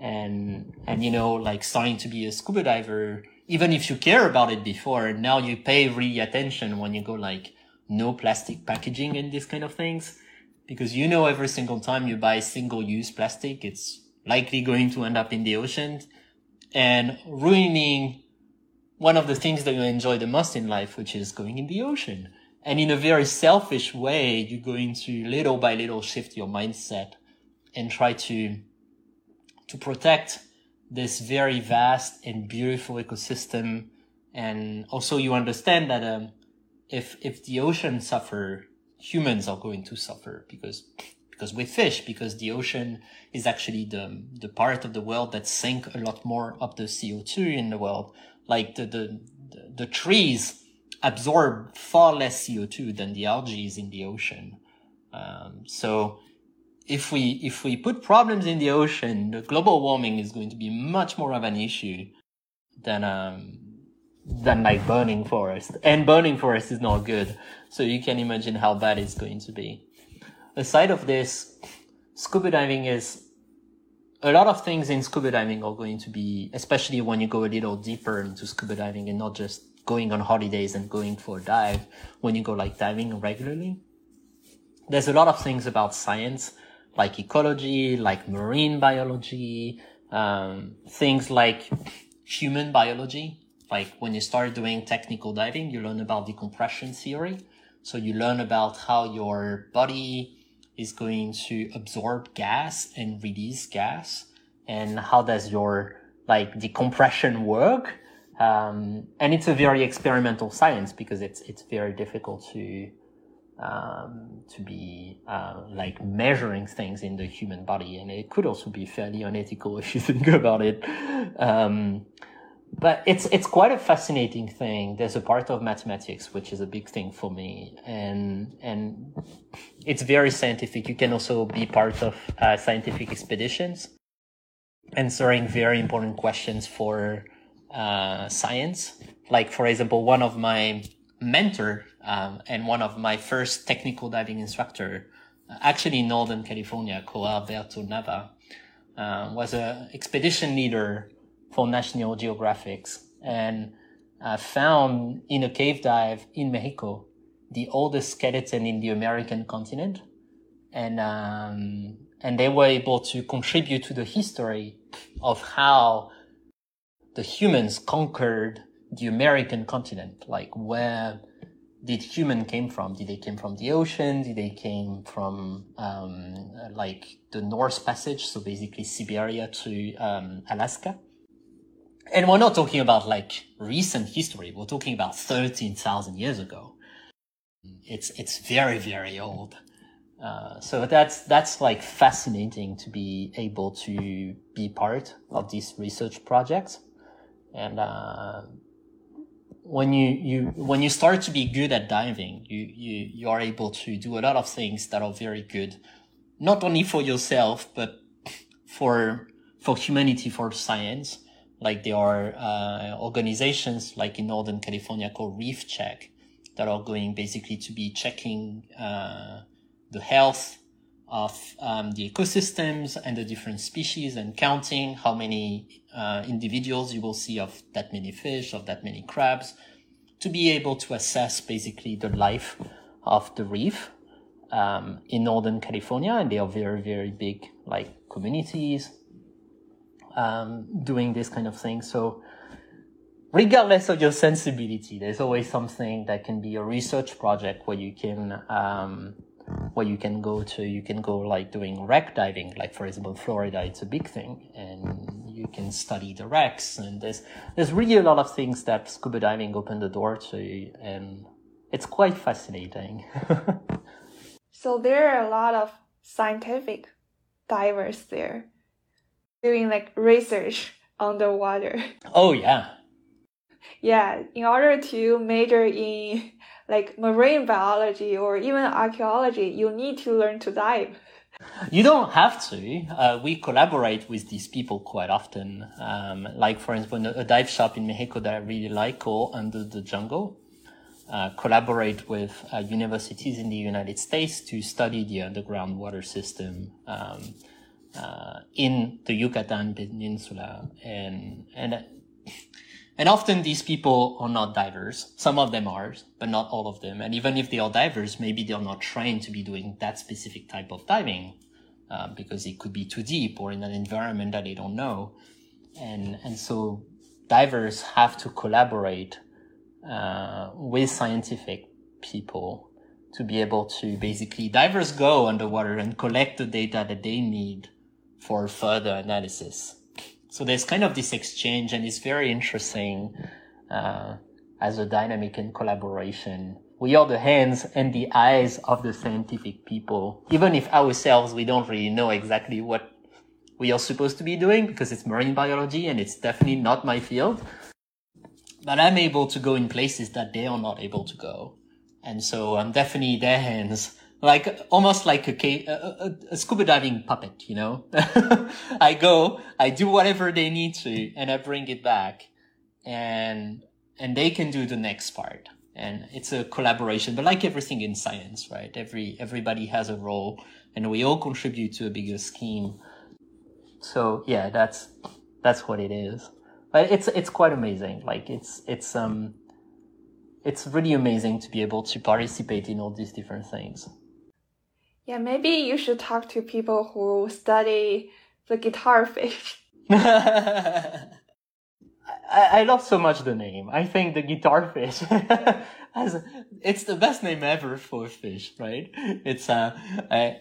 And and you know, like starting to be a scuba diver, even if you care about it before, now you pay really attention when you go like no plastic packaging and these kind of things, because you know every single time you buy single use plastic, it's likely going to end up in the ocean and ruining one of the things that you enjoy the most in life, which is going in the ocean. And in a very selfish way, you're going to little by little shift your mindset and try to, to protect this very vast and beautiful ecosystem. And also you understand that, um, if, if the ocean suffer, humans are going to suffer because, because we fish, because the ocean is actually the, the part of the world that sink a lot more of the CO2 in the world like the, the, the trees absorb far less CO2 than the algae is in the ocean. Um, so if we, if we put problems in the ocean, the global warming is going to be much more of an issue than, um, than like burning forest. And burning forest is not good. So you can imagine how bad it's going to be. Aside of this, scuba diving is a lot of things in scuba diving are going to be, especially when you go a little deeper into scuba diving and not just going on holidays and going for a dive, when you go like diving regularly. There's a lot of things about science, like ecology, like marine biology, um, things like human biology, like when you start doing technical diving, you learn about decompression theory. So you learn about how your body is going to absorb gas and release gas and how does your like decompression work. Um, and it's a very experimental science because it's, it's very difficult to, um, to be uh, like measuring things in the human body, and it could also be fairly unethical if you think about it. Um, but it's it's quite a fascinating thing. There's a part of mathematics which is a big thing for me, and and it's very scientific. You can also be part of uh, scientific expeditions, answering very important questions for uh, science. Like for example, one of my mentor um, and one of my first technical diving instructor, uh, actually in Northern California, called Alberto Nava, uh, was a expedition leader for National Geographic and found in a cave dive in Mexico the oldest skeleton in the American continent, and um, and they were able to contribute to the history of how the humans conquered the American continent, like where did human came from? Did they came from the ocean? Did they came from um, like the North Passage, so basically Siberia to um, Alaska? And we're not talking about like recent history. We're talking about thirteen thousand years ago. It's it's very very old. Uh, so that's that's like fascinating to be able to be part of this research project. and uh, when you, you when you start to be good at diving, you, you you are able to do a lot of things that are very good, not only for yourself but for for humanity, for science. Like there are uh, organizations like in Northern California called Reef Check that are going basically to be checking uh, the health of um, the ecosystems and the different species and counting how many uh, individuals you will see of that many fish, of that many crabs, to be able to assess basically the life of the reef um, in Northern California. And they are very, very big, like communities um, doing this kind of thing. So, regardless of your sensibility, there's always something that can be a research project where you can um, where you can go to. You can go like doing wreck diving. Like for example florida it's a big thing and you can study the wrecks and there's there's really a lot of things that scuba diving opened the door to and it's quite fascinating. So there are a lot of scientific divers there doing like research underwater oh yeah yeah in order to major in like marine biology or even archaeology, you need to learn to dive. You don't have to. Uh, we collaborate with these people quite often. Um, like, for instance, a dive shop in Mexico that I really like called Under the Jungle. Uh, collaborate with uh, universities in the United States to study the underground water system um, uh, in the Yucatan Peninsula, and and and often these people are not divers. Some of them are, but not all of them. And even if they are divers, maybe they're not trained to be doing that specific type of diving uh, because it could be too deep or in an environment that they don't know. And, and so divers have to collaborate uh, with scientific people to be able to basically divers go underwater and collect the data that they need for further analysis. So there's kind of this exchange, and it's very interesting uh, as a dynamic and collaboration. We are the hands and the eyes of the scientific people, even if ourselves we don't really know exactly what we are supposed to be doing because it's marine biology and it's definitely not my field. But I'm able to go in places that they are not able to go. And so I'm definitely their hands like almost like a, a, a, scuba diving puppet, you know. I go, I do whatever they need to, and I bring it back, and and they can do the next part. And it's a collaboration, but like everything in science, right? Every everybody has a role, and we all contribute to a bigger scheme. So yeah, that's that's what it is. But it's it's quite amazing. Like it's it's um it's really amazing to be able to participate in all these different things. Yeah, maybe you should talk to people who study the guitar fish. I, I love so much the name. I think the guitar fish has, it's the best name ever for a fish, right? It's, uh, I,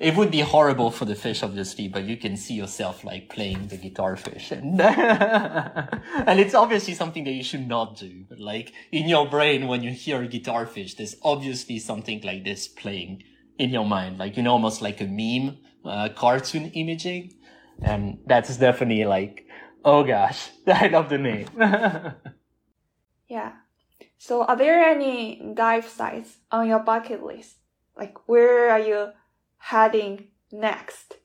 it would be horrible for the fish, obviously, but you can see yourself like playing the guitar fish. And, and it's obviously something that you should not do. Like in your brain, when you hear guitar fish, there's obviously something like this playing in your mind, like, you know, almost like a meme, uh, cartoon imaging. And that's definitely like, oh gosh, I love the name. yeah. So are there any dive sites on your bucket list? Like where are you heading next?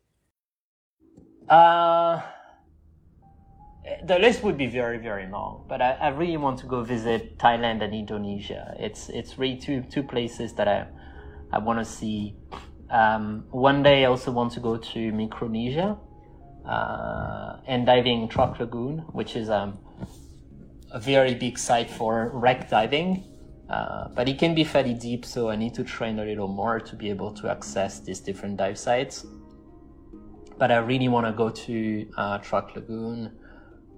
Uh, the list would be very, very long, but I, I really want to go visit Thailand and Indonesia. It's, it's really two, two places that I, I want to see. Um, one day I also want to go to Micronesia, uh, and diving Truk Lagoon, which is, um, a very big site for wreck diving. Uh, but it can be fairly deep, so I need to train a little more to be able to access these different dive sites. But I really want to go to uh, Truk Lagoon.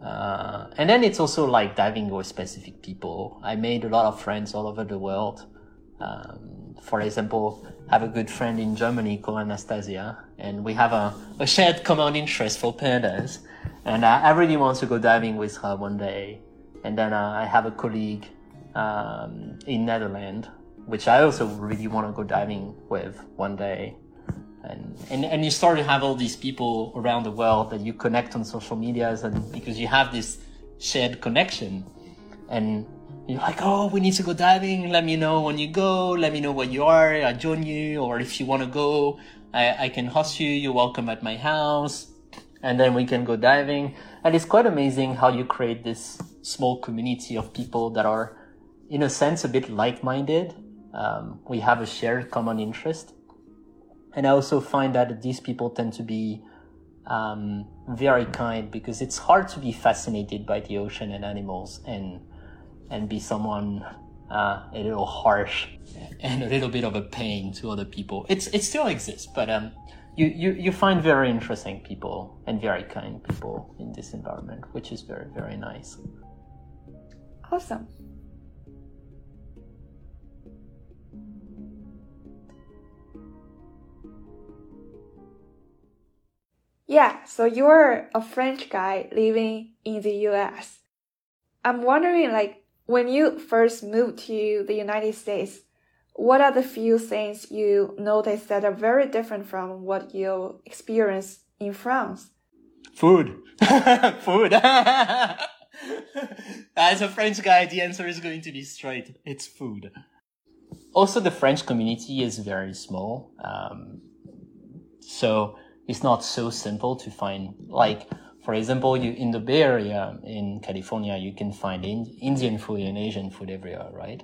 Uh, and then it's also like diving with specific people. I made a lot of friends all over the world. Um, for example, I have a good friend in Germany called Anastasia, and we have a, a shared common interest for pandas. And I, I, really want to go diving with her one day. And then uh, I have a colleague um, in Netherlands, which I also really want to go diving with one day. And, and, and you start to have all these people around the world that you connect on social medias and because you have this shared connection and you're like, oh, we need to go diving. Let me know when you go. Let me know where you are. I'll join you. Or if you want to go, I, I can host you. You're welcome at my house. And then we can go diving. And it's quite amazing how you create this small community of people that are in a sense, a bit like-minded. Um, we have a shared common interest. And I also find that these people tend to be um, very kind because it's hard to be fascinated by the ocean and animals and and be someone uh, a little harsh and a little bit of a pain to other people. It's it still exists, but um, you, you you find very interesting people and very kind people in this environment, which is very very nice. Awesome. Yeah, so you're a French guy living in the US. I'm wondering, like, when you first moved to the United States, what are the few things you noticed that are very different from what you experienced in France? Food. Food. As a French guy, the answer is going to be straight. It's food. Also, the French community is very small. Um, so it's not so simple to find like for example you in the bay area in california you can find in, indian food and asian food everywhere right?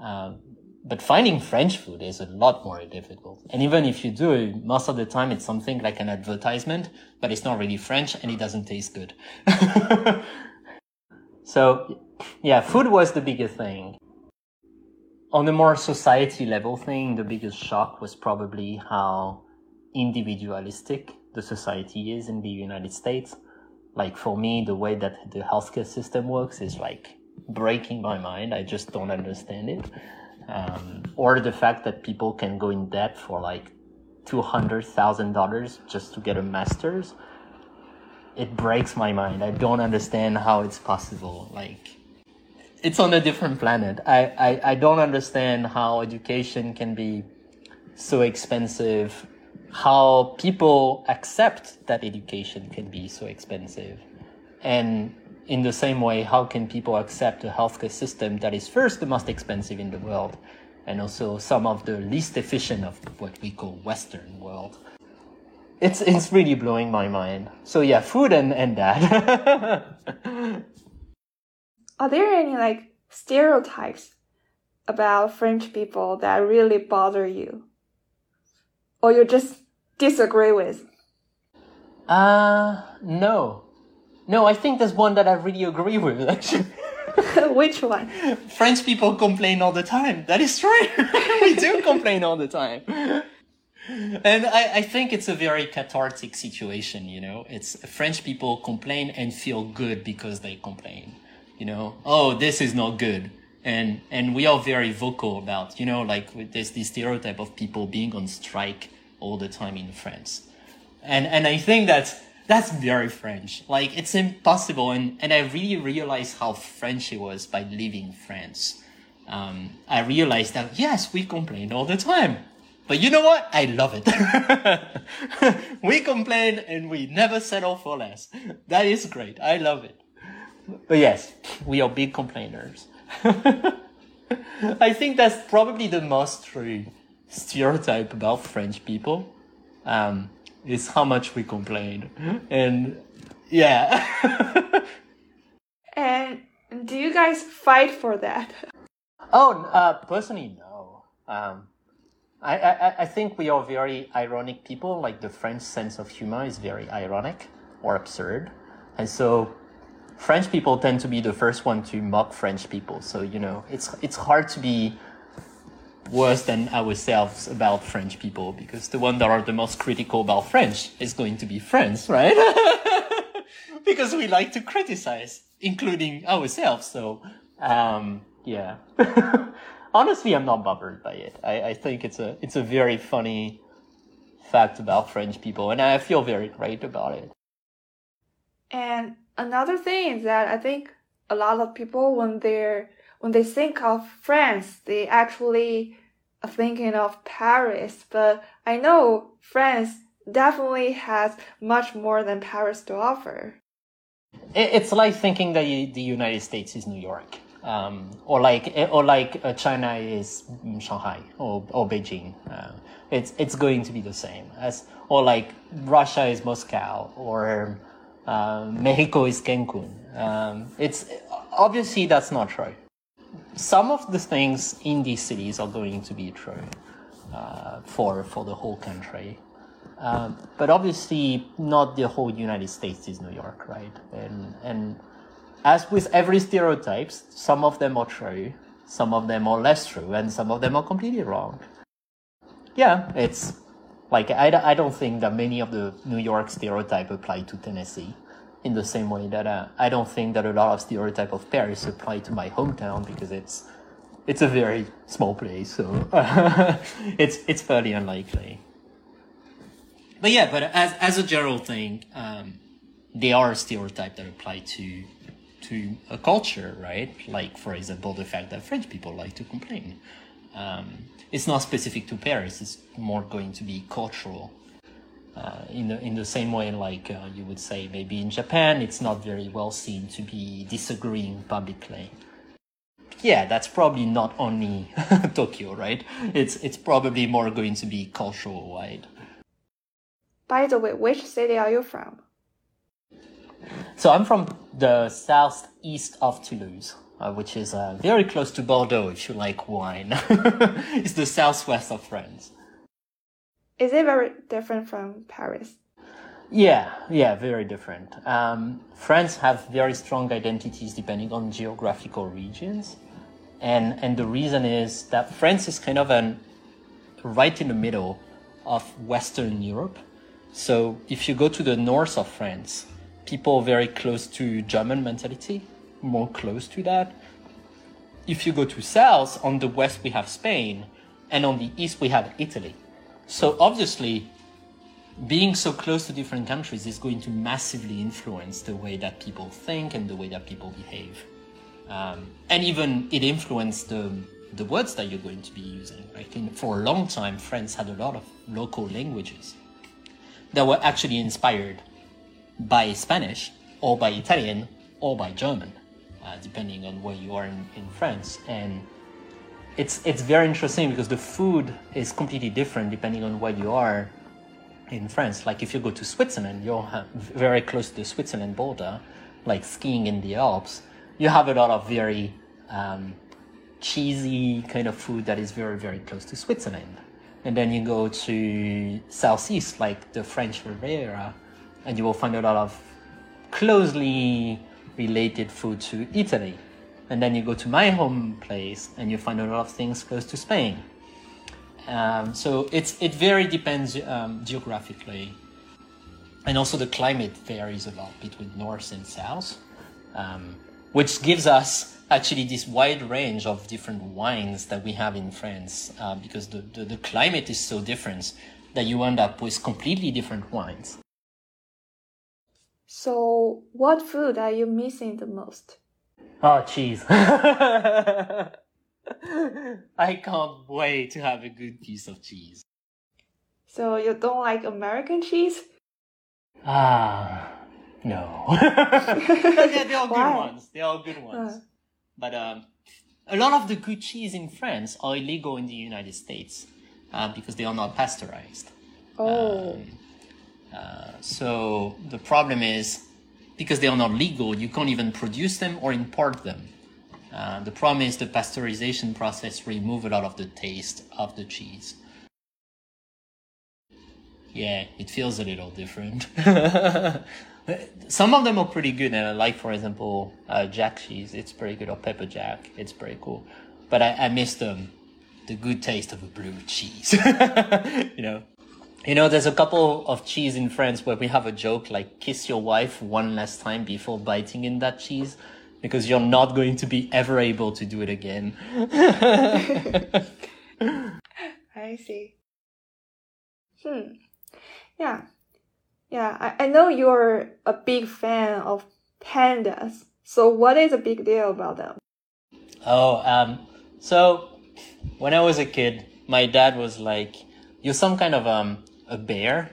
Um, but finding french food is a lot more difficult. And even if you do most of the time it's something like an advertisement but it's not really french and it doesn't taste good. So yeah food was the biggest thing. On a more society level thing the biggest shock was probably how individualistic the society is in the United States. Like for me, the way that the healthcare system works is like breaking my mind. I just don't understand it. Um, or the fact that people can go in debt for like two hundred thousand dollars just to get a master's. It breaks my mind. I don't understand how it's possible. Like, it's on a different planet. I, I, I don't understand how education can be so expensive how people accept that education can be so expensive. And in the same way, how can people accept a healthcare system that is first the most expensive in the world and also some of the least efficient of what we call Western world? It's, it's really blowing my mind. So yeah, food and, and that. Are there any like stereotypes about French people that really bother you? or you just disagree with? Uh, no. No, I think there's one that I really agree with, actually. Which one? French people complain all the time. That is true. we do complain all the time. and I, I think it's a very cathartic situation, you know. It's French people complain and feel good because they complain. You know, oh, this is not good. And and we are very vocal about, you know, like there's this stereotype of people being on strike all the time in France. And and I think that's that's very French. Like it's impossible and, and I really realized how French it was by leaving France. Um, I realized that yes, we complain all the time but you know what? I love it. we complain and we never settle for less. That is great. I love it. But yes, we are big complainers. I think that's probably the most true stereotype about French people. Um, is how much we complain. And yeah. and do you guys fight for that? Oh, uh, personally, no. Um, I, I, I think we are very ironic people. Like the French sense of humor is very ironic or absurd. And so French people tend to be the first one to mock French people. So, you know, it's, it's hard to be worse than ourselves about French people because the one that are the most critical about French is going to be France, right? because we like to criticize, including ourselves. So, um, yeah. honestly, I'm not bothered by it. I, I think it's a it's a very funny fact about French people, and I feel very great about it. And another thing is that I think a lot of people when they're when they think of France, they actually are thinking of Paris. But I know France definitely has much more than Paris to offer. It's like thinking that the United States is New York um, or like or like uh, China is Shanghai or, or Beijing. Uh, it's it's going to be the same as or like Russia is Moscow or uh, Mexico is Cancun. Um, it's obviously that's not true. Some of the things in these cities are going to be true uh, for for the whole country. Uh, but obviously, not the whole United States is New York, right? And and as with every stereotypes, some of them are true, some of them are less true, and some of them are completely wrong. Yeah, it's like I, I don't think that many of the New York stereotype apply to Tennessee in the same way that uh, I don't think that a lot of stereotype of Paris apply to my hometown because it's it's a very small place, so it's it's fairly unlikely. But yeah, but as as a general thing, um, there are stereotypes that apply to to a culture, right? Like, for example, the fact that French people like to complain. Um, it's not specific to Paris. It's more going to be cultural. Uh, in the in the same way, like uh, you would say, maybe in Japan, it's not very well seen to be disagreeing publicly. Yeah, that's probably not only Tokyo, right? It's it's probably more going to be cultural wide. By the way, which city are you from? So I'm from the southeast of Toulouse, uh, which is uh, very close to Bordeaux if you like wine. it's the southwest of France. Is it very different from Paris? Yeah, yeah, very different. Um, France have very strong identities depending on geographical regions. And, and the reason is that France is kind of an right in the middle of Western Europe. So if you go to the north of France, people very close to German mentality, more close to that. If you go to south, on the west we have Spain, and on the east we have Italy. So obviously, being so close to different countries is going to massively influence the way that people think and the way that people behave. Um, and even it influenced the, the words that you're going to be using. Right? In, for a long time, France had a lot of local languages that were actually inspired by Spanish or by Italian or by German, uh, depending on where you are in, in France. And it's it's very interesting because the food is completely different depending on where you are in France. Like if you go to Switzerland, you're very close to the Switzerland border, like skiing in the Alps. You have a lot of very um, cheesy kind of food that is very very close to Switzerland. And then you go to southeast, like the French Riviera, and you will find a lot of closely related food to Italy. And then you go to my home place and you find a lot of things close to Spain. Um, so it's it very depends um, geographically, and also the climate varies a lot between north and south, um, which gives us actually this wide range of different wines that we have in France uh, because the, the, the climate is so different that you end up with completely different wines. So, what food are you missing the most? Oh, cheese. I can't wait to have a good piece of cheese. So, you don't like American cheese? Ah, no. they're, they're all good ones. They're all good ones. Uh. But um, a lot of the good cheese in France are illegal in the United States uh, because they are not pasteurized. Oh. Um, uh, so the problem is because they are not legal, you can't even produce them or import them. Uh, the problem is the pasteurization process remove a lot of the taste of the cheese. Yeah, it feels a little different. Some of them are pretty good, and I like, for example, uh, Jack cheese. It's pretty good, or pepper jack. It's pretty cool. But I, I miss the the good taste of a blue cheese. you know, you know, there's a couple of cheese in France where we have a joke like "kiss your wife one last time before biting in that cheese," because you're not going to be ever able to do it again. I see. Hmm. Yeah. Yeah, I, I know you're a big fan of pandas. So what is a big deal about them? Oh, um, so when I was a kid, my dad was like, "You're some kind of um a bear."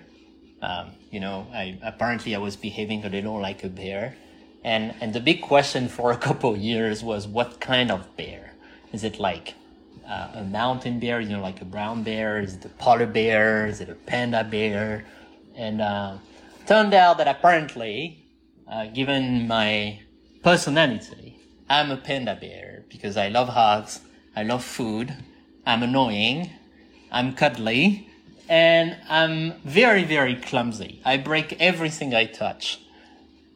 Um, you know, I apparently I was behaving a little like a bear, and and the big question for a couple years was what kind of bear? Is it like uh, a mountain bear? You know, like a brown bear? Is it a polar bear? Is it a panda bear? And uh, turned out that apparently, uh, given my personality, I'm a panda bear because I love hugs, I love food, I'm annoying, I'm cuddly, and I'm very, very clumsy. I break everything I touch.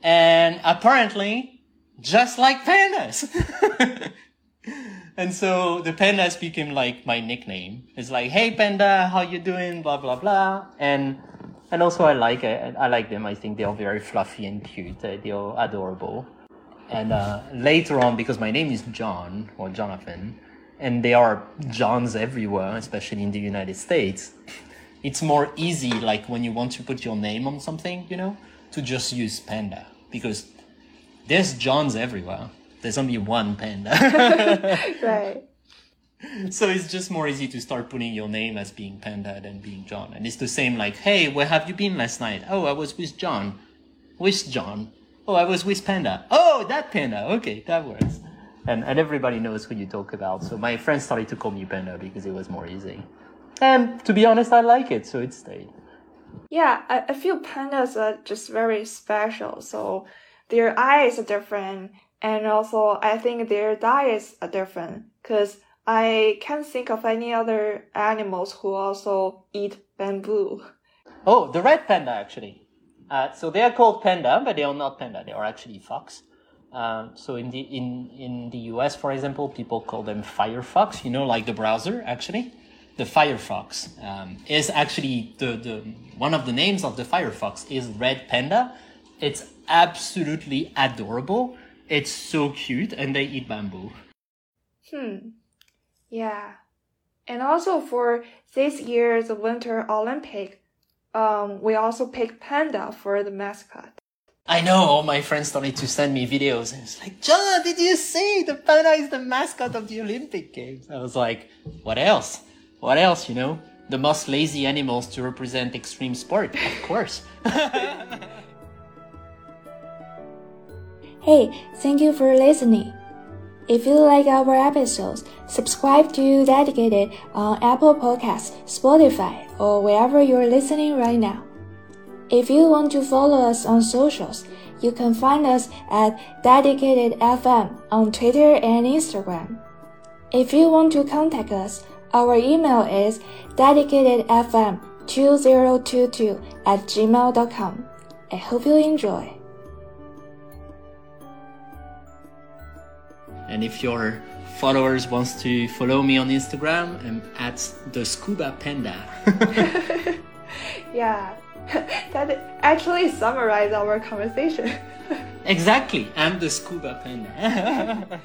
And apparently, just like pandas. and so the pandas became like my nickname. It's like, hey panda, how you doing? Blah, blah, blah. And and also I like it. I like them. I think they are very fluffy and cute. Uh, they are adorable. And uh, later on, because my name is John or Jonathan, and there are Johns everywhere, especially in the United States, it's more easy, like when you want to put your name on something, you know, to just use Panda because there's Johns everywhere. There's only one Panda. right. so it's just more easy to start putting your name as being Panda than being John. And it's the same like, hey, where have you been last night? Oh, I was with John. With John. Oh, I was with Panda. Oh, that Panda. Okay, that works. And, and everybody knows who you talk about. So my friends started to call me Panda because it was more easy. And to be honest, I like it, so it stayed. Yeah, I, I feel pandas are just very special. So their eyes are different. And also, I think their diets are different. Because I can't think of any other animals who also eat bamboo. Oh, the red panda actually. Uh, so they are called panda, but they are not panda. They are actually fox. Um, so in the in in the US, for example, people call them Firefox. You know, like the browser. Actually, the Firefox um, is actually the the one of the names of the Firefox is red panda. It's absolutely adorable. It's so cute, and they eat bamboo. Hmm. Yeah. And also for this year's Winter Olympic, um, we also picked Panda for the mascot. I know all my friends started to send me videos and it's like, John, did you see the panda is the mascot of the Olympic Games? I was like, what else? What else, you know? The most lazy animals to represent extreme sport, of course. hey, thank you for listening. If you like our episodes, subscribe to Dedicated on Apple Podcasts, Spotify, or wherever you're listening right now. If you want to follow us on socials, you can find us at Dedicated FM on Twitter and Instagram. If you want to contact us, our email is dedicatedfm2022 at gmail.com. I hope you enjoy. And if you're followers wants to follow me on Instagram, I'm at the Scuba Panda. yeah, that actually summarizes our conversation. exactly, I'm the Scuba Panda.